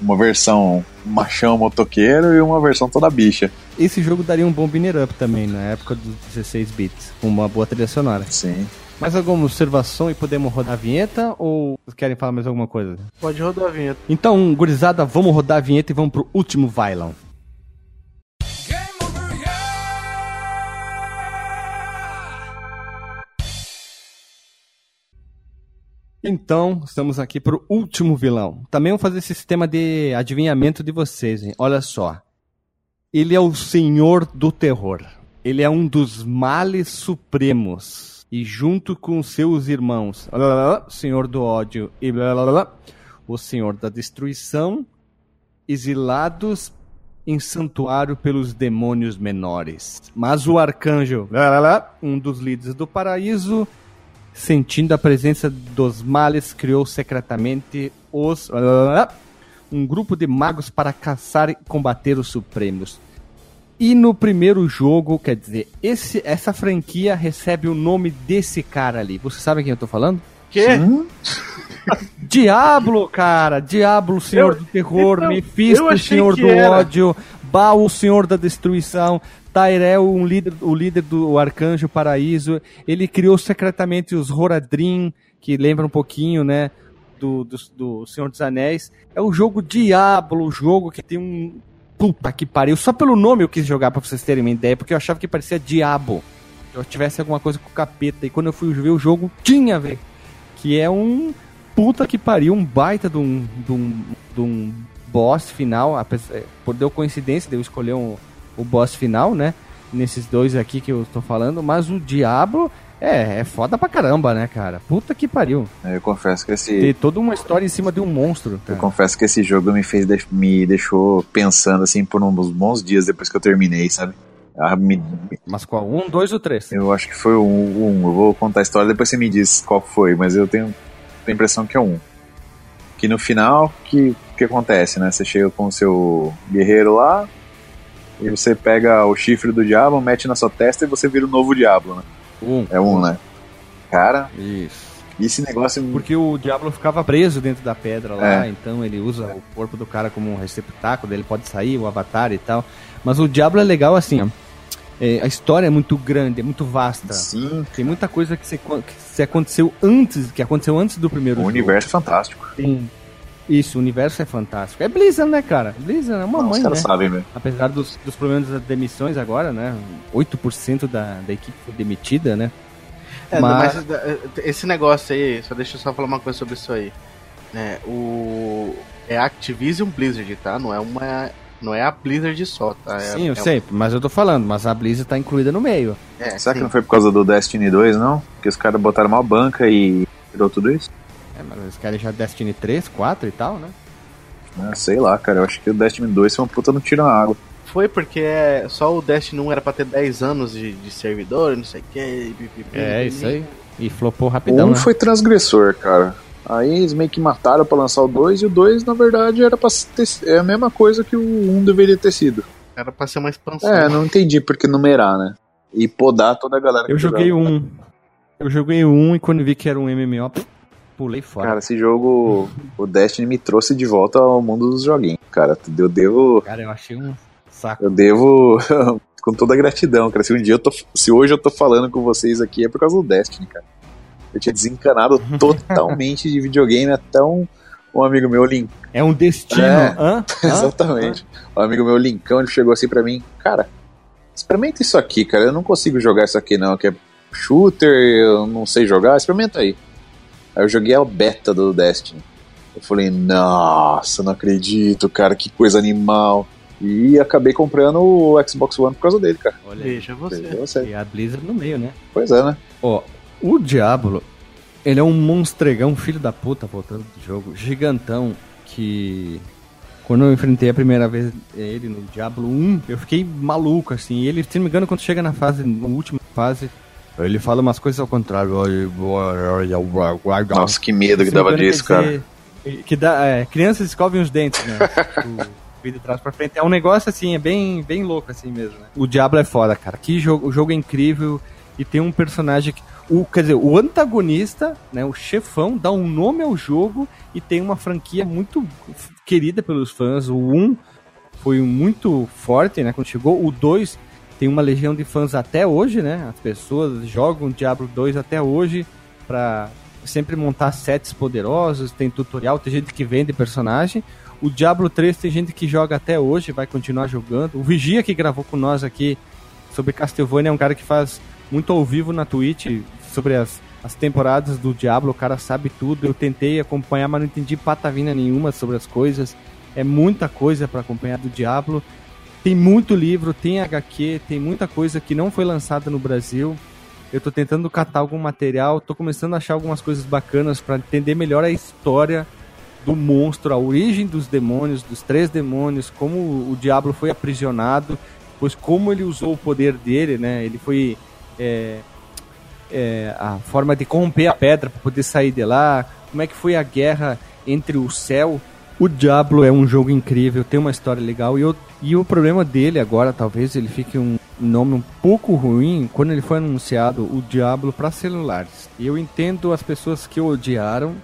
Uma versão machão motoqueiro e uma versão toda bicha. Esse jogo daria um bom binner up também, na época dos 16 bits, com uma boa trilha sonora. Sim. Mais alguma observação e podemos rodar a vinheta ou vocês querem falar mais alguma coisa? Pode rodar a vinheta. Então, gurizada, vamos rodar a vinheta e vamos pro último Vailão. Então, estamos aqui pro último vilão. Também vou fazer esse sistema de adivinhamento de vocês, hein? Olha só. Ele é o senhor do terror. Ele é um dos males supremos. E junto com seus irmãos, lá, senhor do ódio e o senhor da destruição, exilados em santuário pelos demônios menores. Mas o arcanjo, um dos líderes do paraíso, sentindo a presença dos males, criou secretamente os um grupo de magos para caçar e combater os supremos. E no primeiro jogo, quer dizer, esse, essa franquia recebe o nome desse cara ali. Você sabe quem eu tô falando? Que? Hum? Diablo, cara! Diablo, senhor Eu- do terror, então, Mephisto, senhor do era. ódio, Baal, o senhor da destruição, Tyrell, um líder, o líder do arcanjo paraíso. Ele criou secretamente os Horadrim, que lembra um pouquinho, né, do, do, do Senhor dos Anéis. É o jogo Diablo, o jogo que tem um... Puta que pariu. Só pelo nome eu quis jogar pra vocês terem uma ideia, porque eu achava que parecia Diabo. Eu tivesse alguma coisa com capeta. E quando eu fui ver o jogo, tinha, velho. Que é um puta que pariu, um baita de um, de um, de um boss final. apesar- Por deu coincidência de eu escolher um, o boss final, né? Nesses dois aqui que eu tô falando. Mas o Diablo é, é foda pra caramba, né, cara? Puta que pariu. Eu confesso que esse. Ter toda uma história em cima de um monstro. Eu Cara. confesso que esse jogo me fez me deixou pensando assim por uns bons dias depois que eu terminei, sabe? Ah, me- Mas qual? Um, dois ou três? eu acho que foi o um, um. Eu vou contar a história depois você me diz qual foi, mas eu tenho a impressão que é um. Que no final, que que acontece, né? Você chega com o seu guerreiro lá e você pega o chifre do diabo, mete na sua testa e você vira o novo diabo, né? Um. É um, né? Cara, Isso. esse negócio Porque o Diablo ficava preso dentro da pedra lá, É. então ele usa o corpo do cara como um receptáculo, ele pode sair, o avatar e tal. Mas o Diablo é legal assim, ó. É, a história é muito grande, é muito vasta. sim, Tem muita coisa que se, que se aconteceu antes, que aconteceu antes do primeiro o jogo. universo é fantástico. Tem, Isso, o universo é fantástico. É Blizzard, né, cara? Blizzard é uma Não, mãe, os caras né? sabem, velho. Apesar dos, dos problemas das demissões agora, né? 8% da, da equipe foi demitida, né? É, Mas- mas... esse negócio aí, só deixa eu só falar uma coisa sobre isso aí. É, o... é Activision Blizzard, tá? Não é uma. Não é a Blizzard só, tá? É, Sim, eu é, sei, mas eu tô falando, mas a Blizzard tá incluída no meio. É, Será sim. que não foi por causa do Destiny 2, não? Que os caras botaram uma banca e tirou tudo isso? É, mas eles querem já Destiny 3, 4 e tal, né? Ah, sei lá, cara. Eu acho que o Destiny 2 foi uma puta no tiro na água. Foi porque é, só o Destiny 1 era pra ter 10 anos de, de servidor, não sei o que. É, isso aí. E flopou rapidão, um né? foi transgressor, cara. Aí eles meio que mataram pra lançar o 2 e o 2, na verdade, era pra ter, é a mesma coisa que o 1 deveria ter sido. Era pra ser uma expansão. É, não entendi por que numerar, né? E podar toda a galera. Eu que joguei jogava. um. Eu joguei um e quando vi que era um MMO, pff, pulei fora. Cara, esse jogo, o Destiny me trouxe de volta ao mundo dos joguinhos, cara. Eu devo. Cara, eu achei um saco. Eu devo. com toda a gratidão, cara. Se um dia eu tô. Se hoje eu tô falando com vocês aqui é por causa do Destiny, cara. Eu tinha desencanado totalmente de videogame até um, um amigo meu, Link. É um destino. É. Hã? Hã? Exatamente. Um amigo meu, Linkão, ele chegou assim pra mim, cara, experimenta isso aqui, cara. Eu não consigo jogar isso aqui, não, que é shooter, eu não sei jogar, experimenta aí. Aí eu joguei a beta do Destiny. Eu falei, nossa, não acredito, cara, que coisa animal. E acabei comprando o Xbox One por causa dele, cara. Olha aí. Veja você. Veja você. E a Blizzard no meio, né? Pois é, né? Ó, o Diablo, ele é um monstregão, filho da puta, voltando do jogo, gigantão, que quando eu enfrentei a primeira vez ele no Diablo 1, eu fiquei maluco, assim, e ele, se não me engano, quando chega na fase, na última fase, ele fala umas coisas ao contrário. Nossa, que medo que dava disso, cara. Que dá, é, crianças escovem os dentes, né? o vídeo de trás pra frente. É um negócio assim, é bem, bem louco assim mesmo, né? O Diablo é foda, cara. Que jogo, o jogo é incrível e tem um personagem que. O, quer dizer, o antagonista, né, o chefão, dá um nome ao jogo e tem uma franquia muito querida pelos fãs. O 1 foi muito forte, né, quando chegou. O 2 tem uma legião de fãs até hoje, né? As pessoas jogam Diablo 2 até hoje pra sempre montar sets poderosos, tem tutorial, tem gente que vende personagem. O Diablo 3 tem gente que joga até hoje, vai continuar jogando. O Vigia que gravou com nós aqui sobre Castlevania é um cara que faz muito ao vivo na Twitch sobre as, as temporadas do Diablo, o cara sabe tudo. Eu tentei acompanhar, mas não entendi patavina nenhuma sobre as coisas. É muita coisa para acompanhar do Diablo. Tem muito livro, tem HQ, tem muita coisa que não foi lançada no Brasil. Eu tô tentando catar algum material, tô começando a achar algumas coisas bacanas para entender melhor a história do monstro, a origem dos demônios, dos três demônios, como o Diablo foi aprisionado, pois como ele usou o poder dele, né? Ele foi é, é, a forma de corromper a pedra para poder sair de lá, como é que foi a guerra entre o céu. O Diablo é um jogo incrível, tem uma história legal e, eu, e o problema dele agora, talvez ele fique um nome um pouco ruim quando ele foi anunciado o Diablo para celulares. Eu entendo as pessoas que odiaram,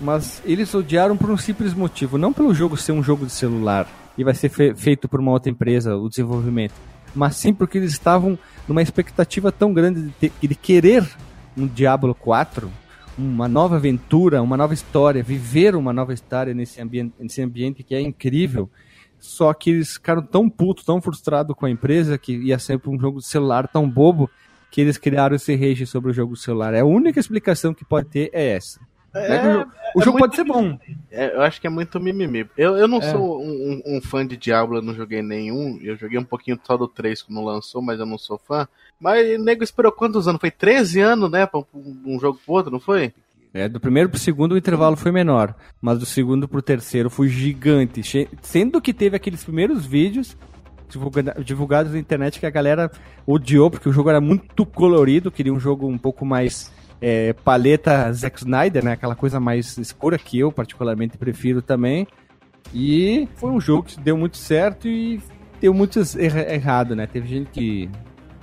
mas eles odiaram por um simples motivo, não pelo jogo ser um jogo de celular e vai ser fe feito por uma outra empresa o desenvolvimento, mas sim porque eles estavam numa expectativa tão grande de, ter, de querer um Diablo 4, uma nova aventura, uma nova história, viver uma nova história nesse ambiente, nesse ambiente que é incrível. Só que eles ficaram tão putos, tão frustrados com a empresa que ia ser um jogo de celular tão bobo que eles criaram esse rage sobre o jogo celular. É a única explicação que pode ter é essa. É, o jogo, o é jogo muito pode ser bom. É, eu acho que é muito mimimi. Eu, eu não É. sou um, um- fã de Diablo, eu não joguei nenhum. Eu joguei um pouquinho só do 3 quando lançou, mas eu não sou fã. Mas o nego esperou quantos anos? Foi 13 anos, né? Pra um, jogo pro outro, não foi? É, do primeiro pro segundo o intervalo foi menor, mas do segundo pro terceiro foi gigante. Sendo que teve aqueles primeiros vídeos divulga- divulgados na internet que a galera odiou, porque o jogo era muito colorido, queria um jogo um pouco mais é, paleta Zack Snyder, né? Aquela coisa mais escura que eu particularmente prefiro também. E foi um jogo que deu muito certo e deu muito erra- errado, né? Teve gente que,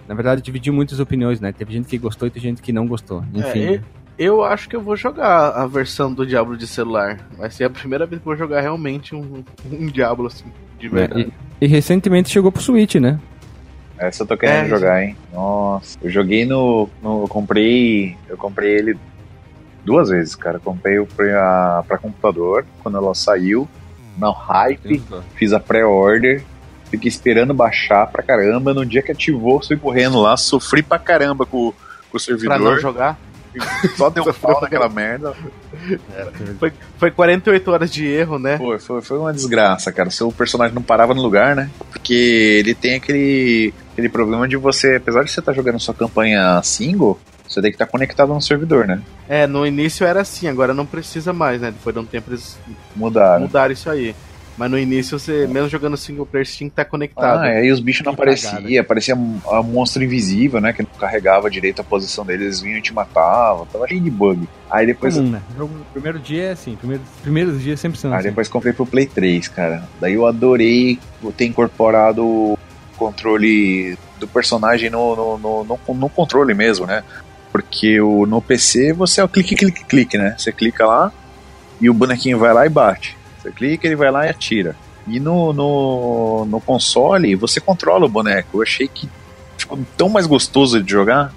na verdade, dividiu muitas opiniões, né? Teve gente que gostou e teve gente que não gostou. Enfim. É, eu acho que eu vou jogar a versão do Diablo de celular. Vai ser a primeira vez que eu vou jogar realmente um, um Diablo assim, de É, verdade. e, e recentemente chegou pro Switch, né? Essa eu tô querendo É, jogar, hein? Nossa. Eu joguei no, no. Eu comprei. Eu comprei ele duas vezes, cara. Comprei pra, pra computador quando ela saiu, na hype, fiz a pré-order, fiquei esperando baixar pra caramba. No dia que ativou, fui correndo lá, sofri pra caramba com, com o servidor. Pra não jogar? Só deu um pau naquela merda. Foi, foi 48 horas de erro, né? Foi, foi, foi uma desgraça, cara. Seu personagem não parava no lugar, né? Porque ele tem aquele, aquele problema de você, apesar de você estar tá jogando sua campanha single, você tem que estar tá conectado no servidor, né? É, no início era assim, agora não precisa mais, né? Depois de um tempo eles mudaram, mudaram isso aí. Mas no início, você, mesmo jogando single player, você tinha que estar conectado. Ah, aí os bichos não apareciam. Aparecia um monstro invisível, né? Que não carregava direito a posição deles, eles vinham e te matavam. Tava cheio de bug. Aí depois. Né? Jogo, primeiro dia é assim, primeiros, primeiros dias sempre são Aí assim. depois comprei pro Play 3, cara. Daí eu adorei ter incorporado controle do personagem no, no, no, no, no controle mesmo, né? Porque o, no PC você é o clique, clique, clique, né? Você clica lá e o bonequinho vai lá e bate. Você clica, ele vai lá e atira. E no, no, no console, você controla o boneco. Eu achei que ficou tão mais gostoso de jogar.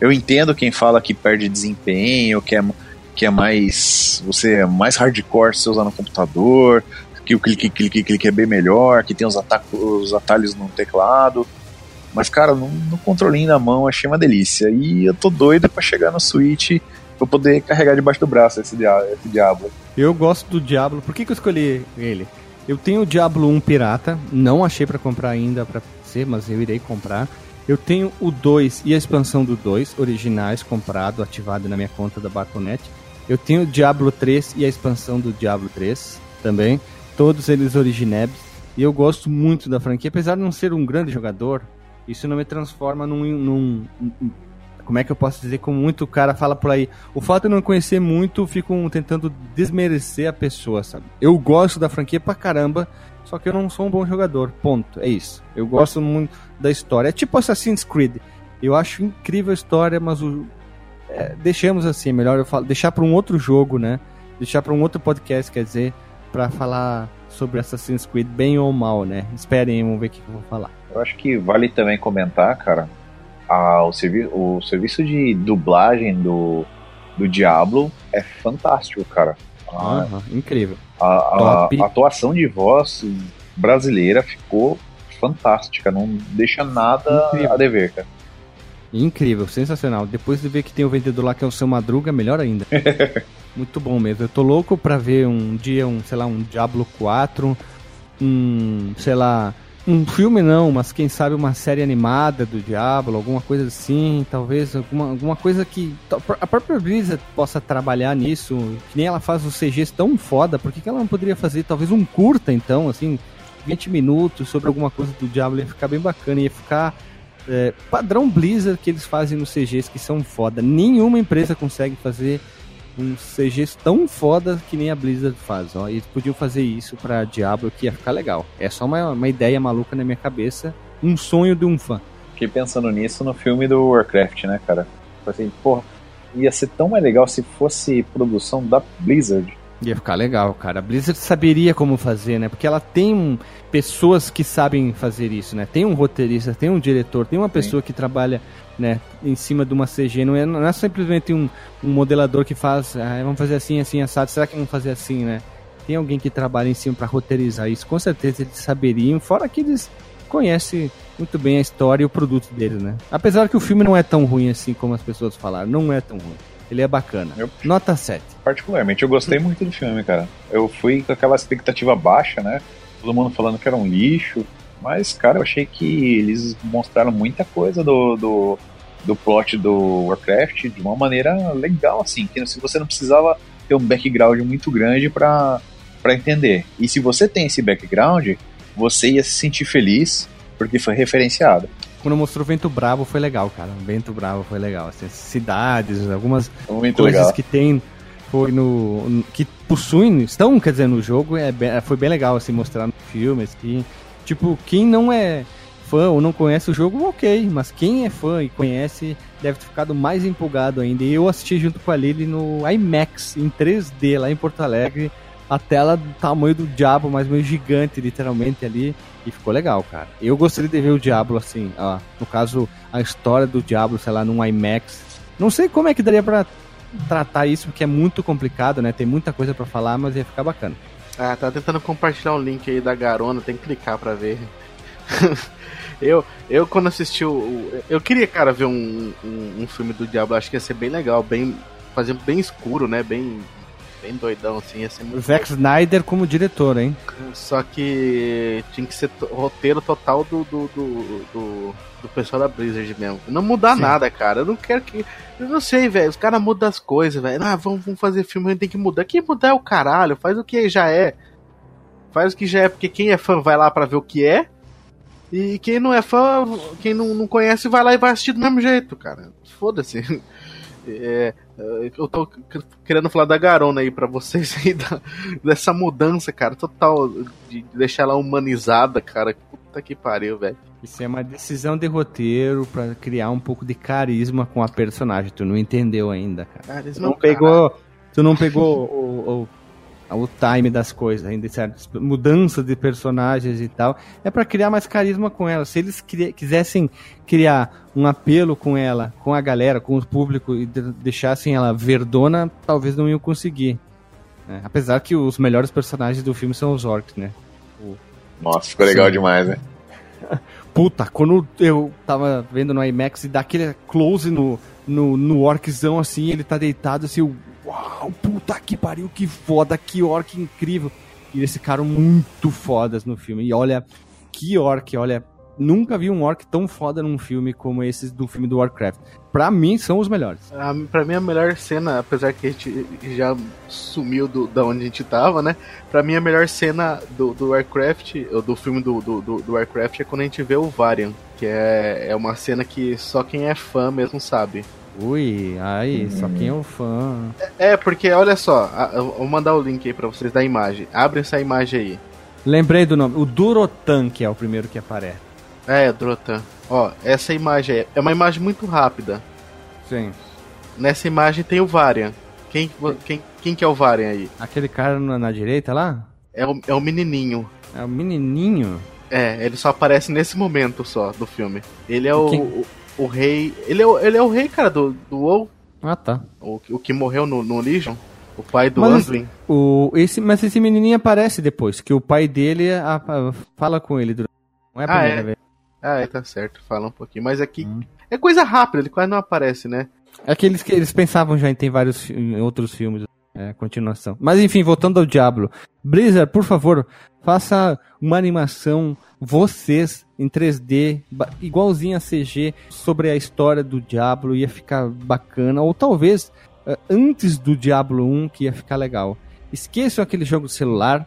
Eu entendo quem fala que perde desempenho, que é, que é mais. Você é mais hardcore se usar no computador, que o clique, clique, clique é bem melhor, que tem os, os atalhos no teclado. Mas, cara, no, no controlinho na mão achei uma delícia. E eu tô doido para chegar no Switch pra poder carregar debaixo do braço esse, esse Diablo. Eu gosto do Diablo. Por que, que eu escolhi ele? Eu tenho o Diablo 1 Pirata, não achei para comprar ainda para ser, mas eu irei comprar. Eu tenho o 2 e a expansão do 2 originais comprado, ativado na minha conta da Battle.net. Eu tenho o Diablo 3 e a expansão do Diablo 3 também, todos eles originebs. E eu gosto muito da franquia, apesar de não ser um grande jogador, isso não me transforma num, num, como é que eu posso dizer, como muito cara fala por aí, o fato de não conhecer muito, ficam tentando desmerecer a pessoa, sabe? Eu gosto da franquia pra caramba, só que eu não sou um bom jogador, ponto, é isso. Eu gosto muito da história, é tipo Assassin's Creed. Eu acho incrível a história, mas o é, deixamos assim, melhor eu falo, deixar para um outro jogo, né? Deixar para um outro podcast, quer dizer, para falar sobre Assassin's Creed bem ou mal, né? Esperem, vamos ver o que eu vou falar. Eu acho que vale também comentar, cara, a, o, servi o serviço de dublagem do, do Diablo é fantástico, cara. Ah, incrível. A, a, a, atuação de voz brasileira ficou fantástica, não deixa nada incrível. a dever, cara. Incrível, sensacional. Depois de ver que tem o vendedor lá que é o seu Madruga, melhor ainda. Muito bom mesmo. Eu tô louco pra ver um dia, um, sei lá, um Diablo 4, um, sei lá, um filme não, mas quem sabe uma série animada do Diablo, alguma coisa assim, talvez alguma, alguma coisa que a própria Blizzard possa trabalhar nisso, que nem ela faz os CGs tão foda, por que ela não poderia fazer talvez um curta então, assim, 20 minutos sobre alguma coisa do Diablo, ia ficar bem bacana, ia ficar é, padrão Blizzard que eles fazem nos CGs que são foda. Nenhuma empresa consegue fazer um CG tão foda que nem a Blizzard faz. Ó. Eles podiam fazer isso pra Diablo que ia ficar legal. É só uma, uma ideia maluca na minha cabeça, um sonho de um fã. Fiquei pensando nisso no filme do Warcraft, né, cara? Assim, porra, ia ser tão mais legal se fosse produção da Blizzard. Ia ficar legal, cara. A Blizzard saberia como fazer, né? Porque ela tem pessoas que sabem fazer isso, né? Tem um roteirista, tem um diretor, tem uma pessoa Sim. que trabalha né, em cima de uma CG. Não é, não é simplesmente um, um modelador que faz, ah, vamos fazer assim, assim, assado. Será que vamos fazer assim, né? Tem alguém que trabalha em cima para roteirizar isso. Com certeza eles saberiam, fora que eles conhecem muito bem a história e o produto deles, né? Apesar que o filme não é tão ruim assim como as pessoas falaram, não é tão ruim. Ele é bacana. Eu, Nota 7. Particularmente, eu gostei muito do filme, cara. Eu fui com aquela expectativa baixa, né? Todo mundo falando que era um lixo. Mas, cara, eu achei que eles mostraram muita coisa do, do, do plot do Warcraft de uma maneira legal, assim. Que se você não precisava ter um background muito grande para entender. E se você tem esse background, você ia se sentir feliz porque foi referenciado. Quando mostrou Vento Bravo foi legal, cara. Vento Bravo foi legal. Assim, cidades, algumas Muito coisas legal. que tem foi no que possuem, estão, quer dizer, no jogo, é bem, foi bem legal assim mostrar no filme, assim. Tipo, quem não é fã ou não conhece o jogo, ok. Mas quem é fã e conhece deve ter ficado mais empolgado ainda. E eu assisti junto com a Lily no IMAX, em 3D, lá em Porto Alegre. A tela do tamanho do Diablo, mas meio gigante, literalmente, ali. E ficou legal, cara. Eu gostaria de ver o Diablo assim, ó, no caso, a história do Diablo, sei lá, num IMAX. Não sei como é que daria pra tratar isso, porque é muito complicado, né? Tem muita coisa para falar, mas ia ficar bacana. Ah, tá tentando compartilhar um link aí da Garona, tem que clicar pra ver. eu, eu quando assisti o. Eu queria, cara, ver um, um, um, filme do Diablo, acho que ia ser bem legal, bem. Fazer bem escuro, né? Bem. Bem doidão, assim, ia ser muito. Zack Snyder como diretor, hein? Só que tinha que ser roteiro total do, do, do, do, do pessoal da Blizzard mesmo. Não mudar Sim. nada, cara. Eu não quero que. Eu não sei, velho. Os caras mudam as coisas, velho. Ah, vamos, vamos fazer filme, a gente tem que mudar. Quem mudar é o caralho. Faz o que já é. Faz o que já é, porque quem é fã vai lá para ver o que é. E quem não é fã, quem não, não conhece, vai lá e vai assistir do mesmo jeito, cara. Foda-se. É, eu tô querendo falar da Garona aí pra vocês aí, da, dessa mudança, cara, total, de deixar ela humanizada, cara. Puta que pariu, velho. Isso é uma decisão de roteiro para criar um pouco de carisma com a personagem. Tu não entendeu ainda, cara. Carisma, tu não pegou, tu não pegou o, o o time das coisas, ainda certo? Mudança de personagens e tal, é para criar mais carisma com ela. Se eles quisessem criar um apelo com ela, com a galera, com o público e de deixassem ela verdona, talvez não iam conseguir. Né? Apesar que os melhores personagens do filme são os orcs, né? O... Nossa, ficou legal Sim. demais, né? Puta, quando eu tava vendo no IMAX e dá aquele close no, no, no orczão assim, ele tá deitado assim, o uau, puta que pariu, que foda, que orc incrível. E eles ficaram muito fodas no filme. E olha, que orc, olha, nunca vi um orc tão foda num filme como esses do filme do Warcraft. Pra mim, são os melhores. A, pra mim, a melhor cena, apesar que a gente já sumiu do, da onde a gente tava, né? Pra mim, a melhor cena do, do Warcraft, do filme do, do, do, Warcraft, é quando a gente vê o Varian. Que é, é uma cena que só quem é fã mesmo sabe. Ui, aí, só quem é o fã. É, é, porque olha só, eu vou mandar o link aí pra vocês da imagem. Abre essa imagem aí. Lembrei do nome, o Durotan, que é o primeiro que aparece. É, Durotan. Ó, essa imagem é, é uma imagem muito rápida. Sim. Nessa imagem tem o Varian. Quem, quem, quem que é o Varian aí? Aquele cara na, na direita lá? É o, é o menininho. É o menininho? É, ele só aparece nesse momento só do filme. Ele é o, o, o rei. Ele é, o, ele é o rei, cara, do, do WoW. Ah, tá. O, o que morreu no, no Legion. O pai do mas, Anduin. O, esse, mas esse menininho aparece depois, que o pai dele a, a, fala com ele. Durante, não é a ah, primeira é? vez. Ah, é, tá certo. Fala um pouquinho. Mas aqui é hum. é coisa rápida, ele quase não aparece, né? É que eles, pensavam já em ter vários em outros filmes. É, continuação. Mas enfim, voltando ao Diablo. Blizzard, por favor, faça uma animação, vocês, em 3D, igualzinho a CG, sobre a história do Diablo, ia ficar bacana. Ou talvez uh, antes do Diablo 1, que ia ficar legal. Esqueçam aquele jogo celular,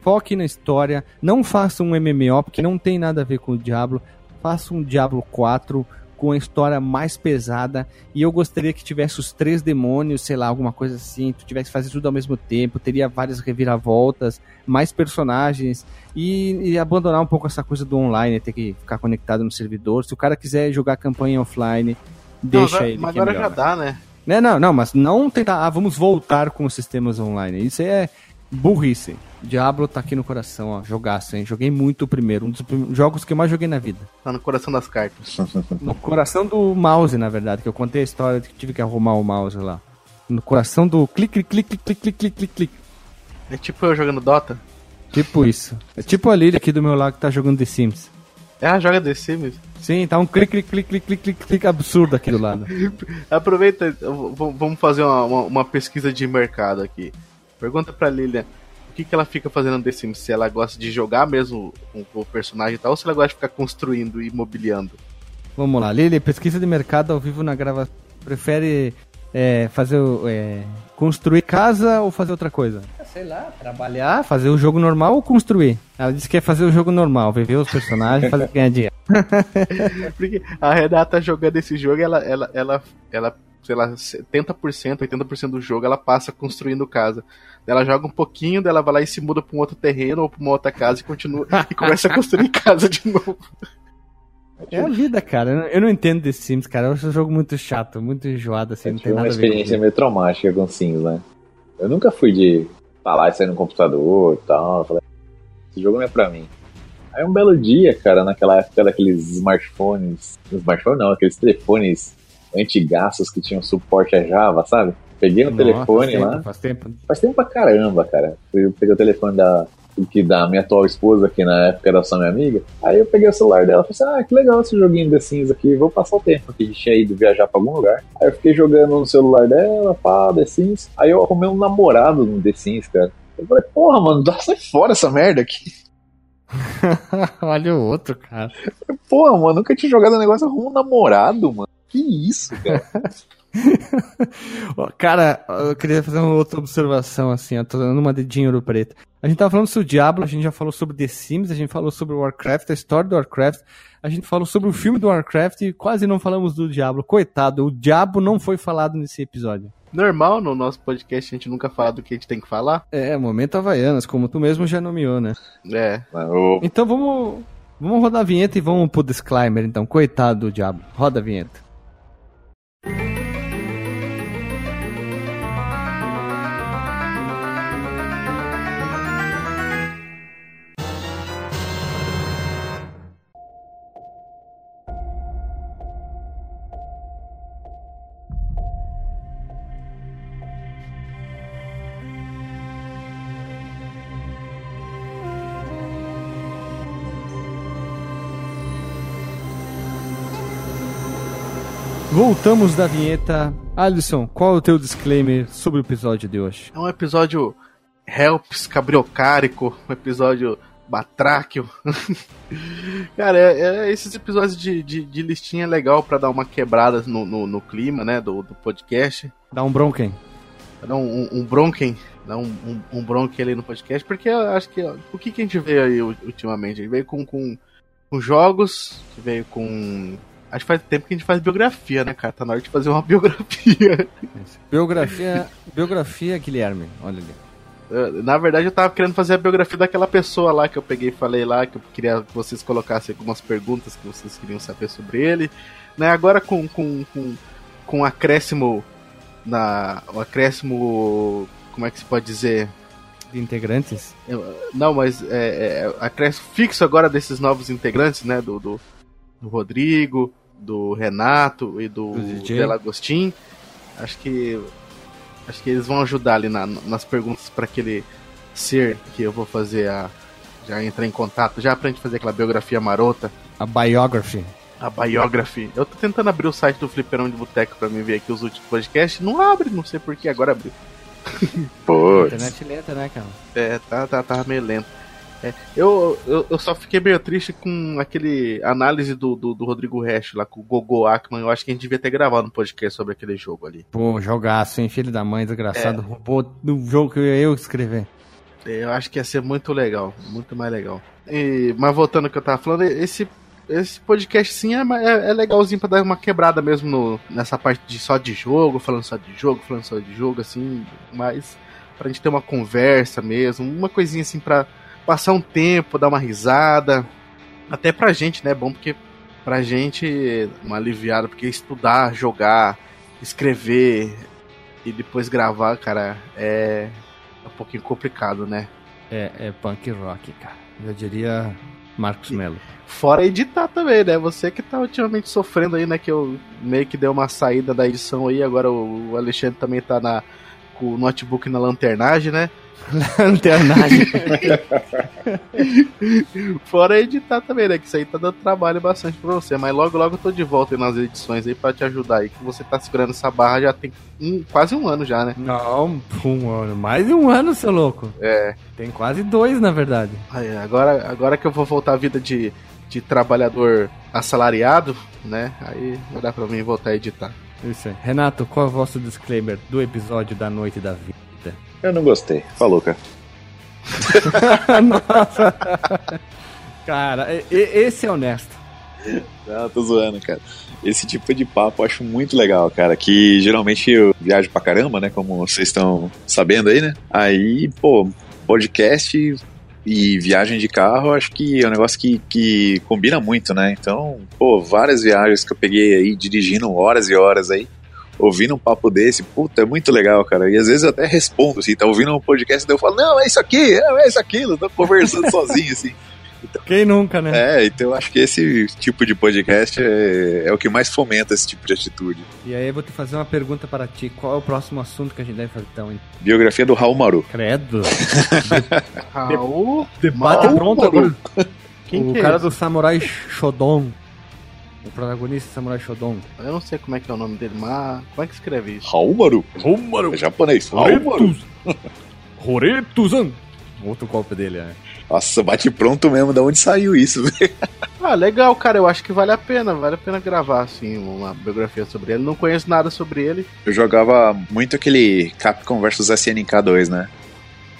foque na história, não faça um MMO, porque não tem nada a ver com o Diablo. Faça um Diablo 4 com a história mais pesada. E eu gostaria que tivesse os três demônios, sei lá, alguma coisa assim. Tu tivesse que fazer tudo ao mesmo tempo, teria várias reviravoltas, mais personagens. E, e, abandonar um pouco essa coisa do online, ter que ficar conectado no servidor. Se o cara quiser jogar campanha offline, deixa não, ele. Mas é agora é já dá, né? Não, não, não, mas não tentar. Ah, vamos voltar com os sistemas online. Isso é burrice. Diablo tá aqui no coração, ó. Jogaço, hein? Joguei muito o primeiro. Um dos jogos que eu mais joguei na vida. Tá no coração das cartas. no coração do mouse, na verdade, que eu contei a história de que tive que arrumar o mouse lá. No coração do clique, clique, clique, clique, clique, clique, clique. É tipo eu jogando Dota? Tipo isso. É tipo a Lily aqui do meu lado que tá jogando The Sims. Ah, joga The Sims? Sim, tá um clique, clique, clique, clique, clique, clique absurdo aqui do lado. Aproveita, vamos fazer uma, uma, uma pesquisa de mercado aqui. Pergunta pra Lilian o que, que ela fica fazendo no The Sims. Se ela gosta de jogar mesmo com o personagem e tal, ou se ela gosta de ficar construindo e mobiliando. Vamos lá, Lili, pesquisa de mercado ao vivo na gravação. Prefere é, fazer é, construir casa ou fazer outra coisa? Sei lá, trabalhar, fazer o jogo normal ou construir? Ela disse que quer fazer o jogo normal, viver os personagens, fazer ganhar dinheiro. Porque a Renata jogando esse jogo, ela, ela, ela, ela sei lá, 70%, 80% do jogo ela passa construindo casa. Ela joga um pouquinho, dela vai lá e se muda pra um outro terreno ou pra uma outra casa e continua e começa a construir casa de novo. É a vida, cara. Eu não entendo The Sims, cara. Eu acho um jogo muito chato, muito enjoado, assim. Eu não tem nada uma experiência meio traumática com Sims, né? Eu nunca fui de falar e sair no computador e tal. Eu falei, esse jogo não é pra mim. Aí um belo dia, cara, naquela época daqueles smartphones. Smartphone não, aqueles telefones antigaços que tinham suporte a Java, sabe? Peguei o Nossa, telefone faz lá. tempo, Faz tempo. Faz tempo pra caramba, cara. Eu peguei o telefone da, que da minha atual esposa, que na época era só minha amiga. Aí eu peguei o celular dela e falei assim: ah, que legal esse joguinho The Sims aqui, vou passar o tempo, porque a gente tinha ido viajar pra algum lugar. Aí eu fiquei jogando no celular dela, pá, The Sims. Aí eu arrumei um namorado no The Sims, cara. Eu falei, porra, mano, dá sai fora essa merda aqui. Olha o outro, cara. Porra, mano, nunca tinha jogado um negócio, arruma um namorado, mano. Que isso, cara? Cara, eu queria fazer uma outra observação, assim, ó, tô dando uma dedinho ouro preto. A gente tava falando sobre o Diablo, a gente já falou sobre The Sims, a gente falou sobre o Warcraft, a história do Warcraft, a gente falou sobre o filme do Warcraft e quase não falamos do Diablo. Coitado, o Diabo não foi falado nesse episódio. Normal no nosso podcast a gente nunca fala do que a gente tem que falar. É, momento Havaianas, como tu mesmo já nomeou, né? É. Então vamos, vamos rodar a vinheta e vamos pro disclaimer, então. Coitado do Diabo. Roda a vinheta. Voltamos da vinheta. Alisson, qual é o teu disclaimer sobre o episódio de hoje? É um episódio helps, cabriocárico, um episódio batráquio. Cara, é, é esses episódios de, de, de listinha é legal pra dar uma quebrada no, no, no clima, né, do, do podcast. Dá um bronquem. Pra dar um, um, um bronquem, dar um, um, um bronquem ali no podcast, porque eu acho que ó, o que, que a gente veio aí ultimamente? A gente veio com, com, com jogos, veio com. Acho que faz tempo que a gente faz biografia, né, cara? Tá na hora de fazer uma biografia. Biografia, biografia Guilherme, olha ali. Na verdade, eu tava querendo fazer a biografia daquela pessoa lá que eu peguei e falei lá, que eu queria que vocês colocassem algumas perguntas que vocês queriam saber sobre ele. Né, agora com, com, com, com acréscimo na. O acréscimo. Como é que se pode dizer? De integrantes. Eu- Não, mas é, é, acréscimo fixo agora desses novos integrantes, né? Do, do, do Rodrigo, do Renato e do, Do DJ. Delagostin. Acho que. Acho que eles vão ajudar ali na- nas perguntas para aquele ser que eu vou fazer a. Já entrar em contato, já pra gente fazer aquela biografia marota, A biography. a biography. Eu tô tentando abrir o site do Fliperão de Boteco pra me ver aqui os últimos podcasts. Não abre, não sei porquê, agora abriu. Pô, Internet lenta, né, cara? É, tá, tá, tá meio lento. É, eu, eu, eu só fiquei meio triste com aquele análise do, do, do Rodrigo Resch lá com o Gogo Ackman. Eu acho que a gente devia ter gravado um podcast sobre aquele jogo ali. Pô, jogaço, hein? Filho da mãe, desgraçado. Roubou do jogo que eu ia eu escrever. É, Eu acho que ia ser muito legal, muito mais legal. E, mas voltando ao que eu tava falando, esse, esse podcast sim é, é, é legalzinho pra dar uma quebrada mesmo no, nessa parte de só de jogo, falando só de jogo, falando só de jogo, assim, mas pra gente ter uma conversa mesmo, uma coisinha assim pra passar um tempo, dar uma risada. Até pra gente, né? É bom porque pra gente uma aliviada, porque estudar, jogar, escrever e depois gravar, cara, é um pouquinho complicado, né? É, é punk rock, cara. Eu diria Marcos Melo. Fora editar também, né? Você que tá ultimamente sofrendo aí, né? Que eu meio que dei uma saída da edição aí, agora o Alexandre também tá na, o notebook na lanternagem, né? Lanternagem. Fora editar também, né? Que isso aí tá dando trabalho bastante pra você. Mas logo, logo eu tô de volta aí nas edições aí pra te ajudar aí. Que você tá segurando essa barra já tem um- quase um ano já, né? Não, um ano. Mais de um ano, seu louco. É. Tem quase dois, na verdade. Aí, agora, agora que eu vou voltar à vida de, de trabalhador assalariado, né? Aí vai dar pra mim voltar a editar. Isso aí. Renato, qual é o vosso disclaimer do episódio da noite da vida? eu não gostei. Falou, cara. Nossa. Cara, esse é honesto. Não, tô zoando, cara. Esse tipo de papo eu acho muito legal, cara. Que geralmente eu viajo pra caramba, né? Como vocês estão sabendo aí, né? Aí, pô, podcast e viagem de carro, acho que é um negócio que, que combina muito, né? Então, pô, várias viagens que eu peguei aí dirigindo horas e horas aí. Ouvindo um papo desse, puta, é muito legal, cara. E às vezes eu até respondo, assim, tá ouvindo um podcast, daí eu falo, não, é isso aqui, é, é isso aquilo, tô conversando sozinho, assim. Quem nunca, né? É, então eu acho que esse tipo de podcast é, é o que mais fomenta esse tipo de atitude. E aí eu vou te fazer uma pergunta para ti. Qual é o próximo assunto que a gente deve fazer então, hein? Biografia do Raul Maru. Credo. Raul. Debate Maru. pronto agora. Quem o que é cara esse? do Samurai Shodown. O protagonista do Samurai Shodown. Eu não sei como é que é o nome dele, mas como é que escreve isso? Raul Maru. Romaru. É japonês. Raul Maru. Horetuzan. Outro golpe dele, é. Nossa, bate pronto mesmo. Da onde saiu isso, velho? Ah, legal, cara. Eu acho que vale a pena. Vale a pena gravar, assim, uma biografia sobre ele. Não conheço nada sobre ele. Eu jogava muito aquele Capcom vs SNK 2, né?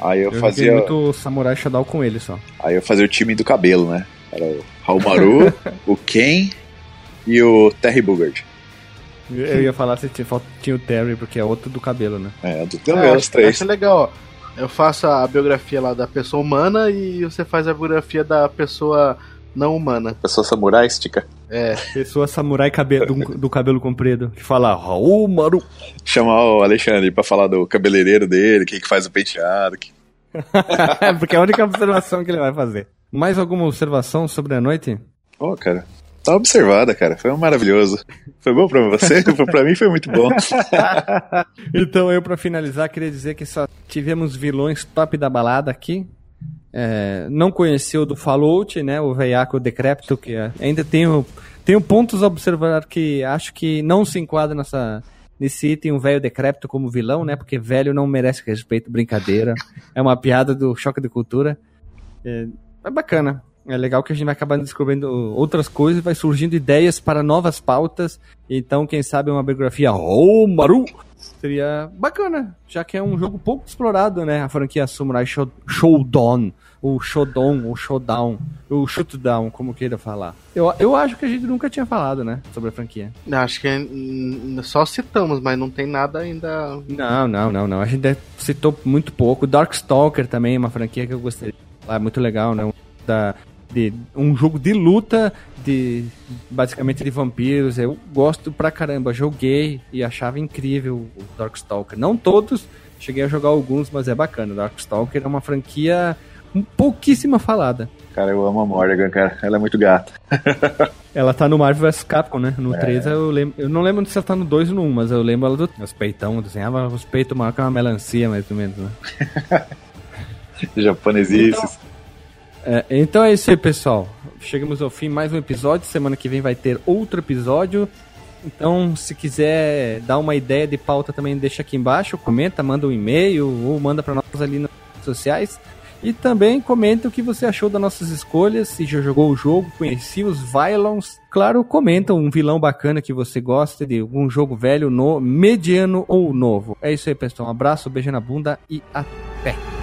Aí eu, Eu fazia. muito Samurai Shodown com ele só. Aí eu fazia o time do cabelo, né? Era o Raul Maru, o Ken e o Terry Bugard. Eu ia falar se tinha, falta- tinha o Terry, porque é outro do cabelo, né? É, do É, cabelo, os acho, três. acho legal, ó. Eu faço a biografia lá da pessoa humana e você faz a biografia da pessoa não humana. Pessoa samuráistica. É, Pessoa samurai cabe- do, do cabelo comprido, que fala Raul Maru. Chamar o Alexandre pra falar do cabeleireiro dele, quem que faz o penteado. que- porque é a única observação que ele vai fazer. Mais alguma observação sobre a noite? Pô, cara, tá observada, cara. Foi maravilhoso. Foi bom pra você? pra mim foi muito bom. Então, eu, pra finalizar, queria dizer que só tivemos vilões top da balada aqui. É, não conheci o do Fallout, né? O veiaco decrépito, que é- ainda tenho, tenho pontos a observar que acho que não se enquadra nessa, nesse item o velho decrépito como vilão, né? Porque velho não merece respeito, brincadeira. É uma piada do choque de cultura. É, é bacana. É legal que a gente vai acabando descobrindo outras coisas, vai surgindo ideias para novas pautas. Então, quem sabe uma biografia Maru seria bacana, já que é um jogo pouco explorado, né? A franquia Samurai Show- Showdown, ou Showdown, ou Showdown, ou Shootdown, como queira falar. Eu, eu acho que a gente nunca tinha falado, né? Sobre a franquia. acho que hum, só citamos, mas não tem nada ainda. Não, não, não, não. A gente citou muito pouco. Darkstalker também é uma franquia que eu gostaria é muito legal, né? Da, de, um jogo de luta, de basicamente de vampiros. Eu gosto pra caramba. Joguei e achava incrível o Darkstalker. Não todos, cheguei a jogar alguns, mas é bacana. Darkstalker é uma franquia um pouquíssima falada. Cara, eu amo a Morrigan, cara. Ela é muito gata. Ela tá no Marvel vs Capcom, né? No 3 eu lembro. Eu não lembro se ela tá no 2 ou no 1, mas eu lembro ela do. Os peitão, desenhava os peitos maior que uma melancia, mais ou menos, né? Japonesices. É, então é isso aí, pessoal. Chegamos ao fim mais um episódio. Semana que vem vai ter outro episódio. Então, se quiser dar uma ideia de pauta também, deixa aqui embaixo, comenta, manda um e-mail ou manda para nós ali nas redes sociais. E também comenta o que você achou das nossas escolhas, se já jogou o jogo, conhecia os Vylons. Claro, comenta um vilão bacana que você gosta de algum jogo velho, no, mediano ou novo. É isso aí, pessoal. Um abraço, beijo na bunda e até!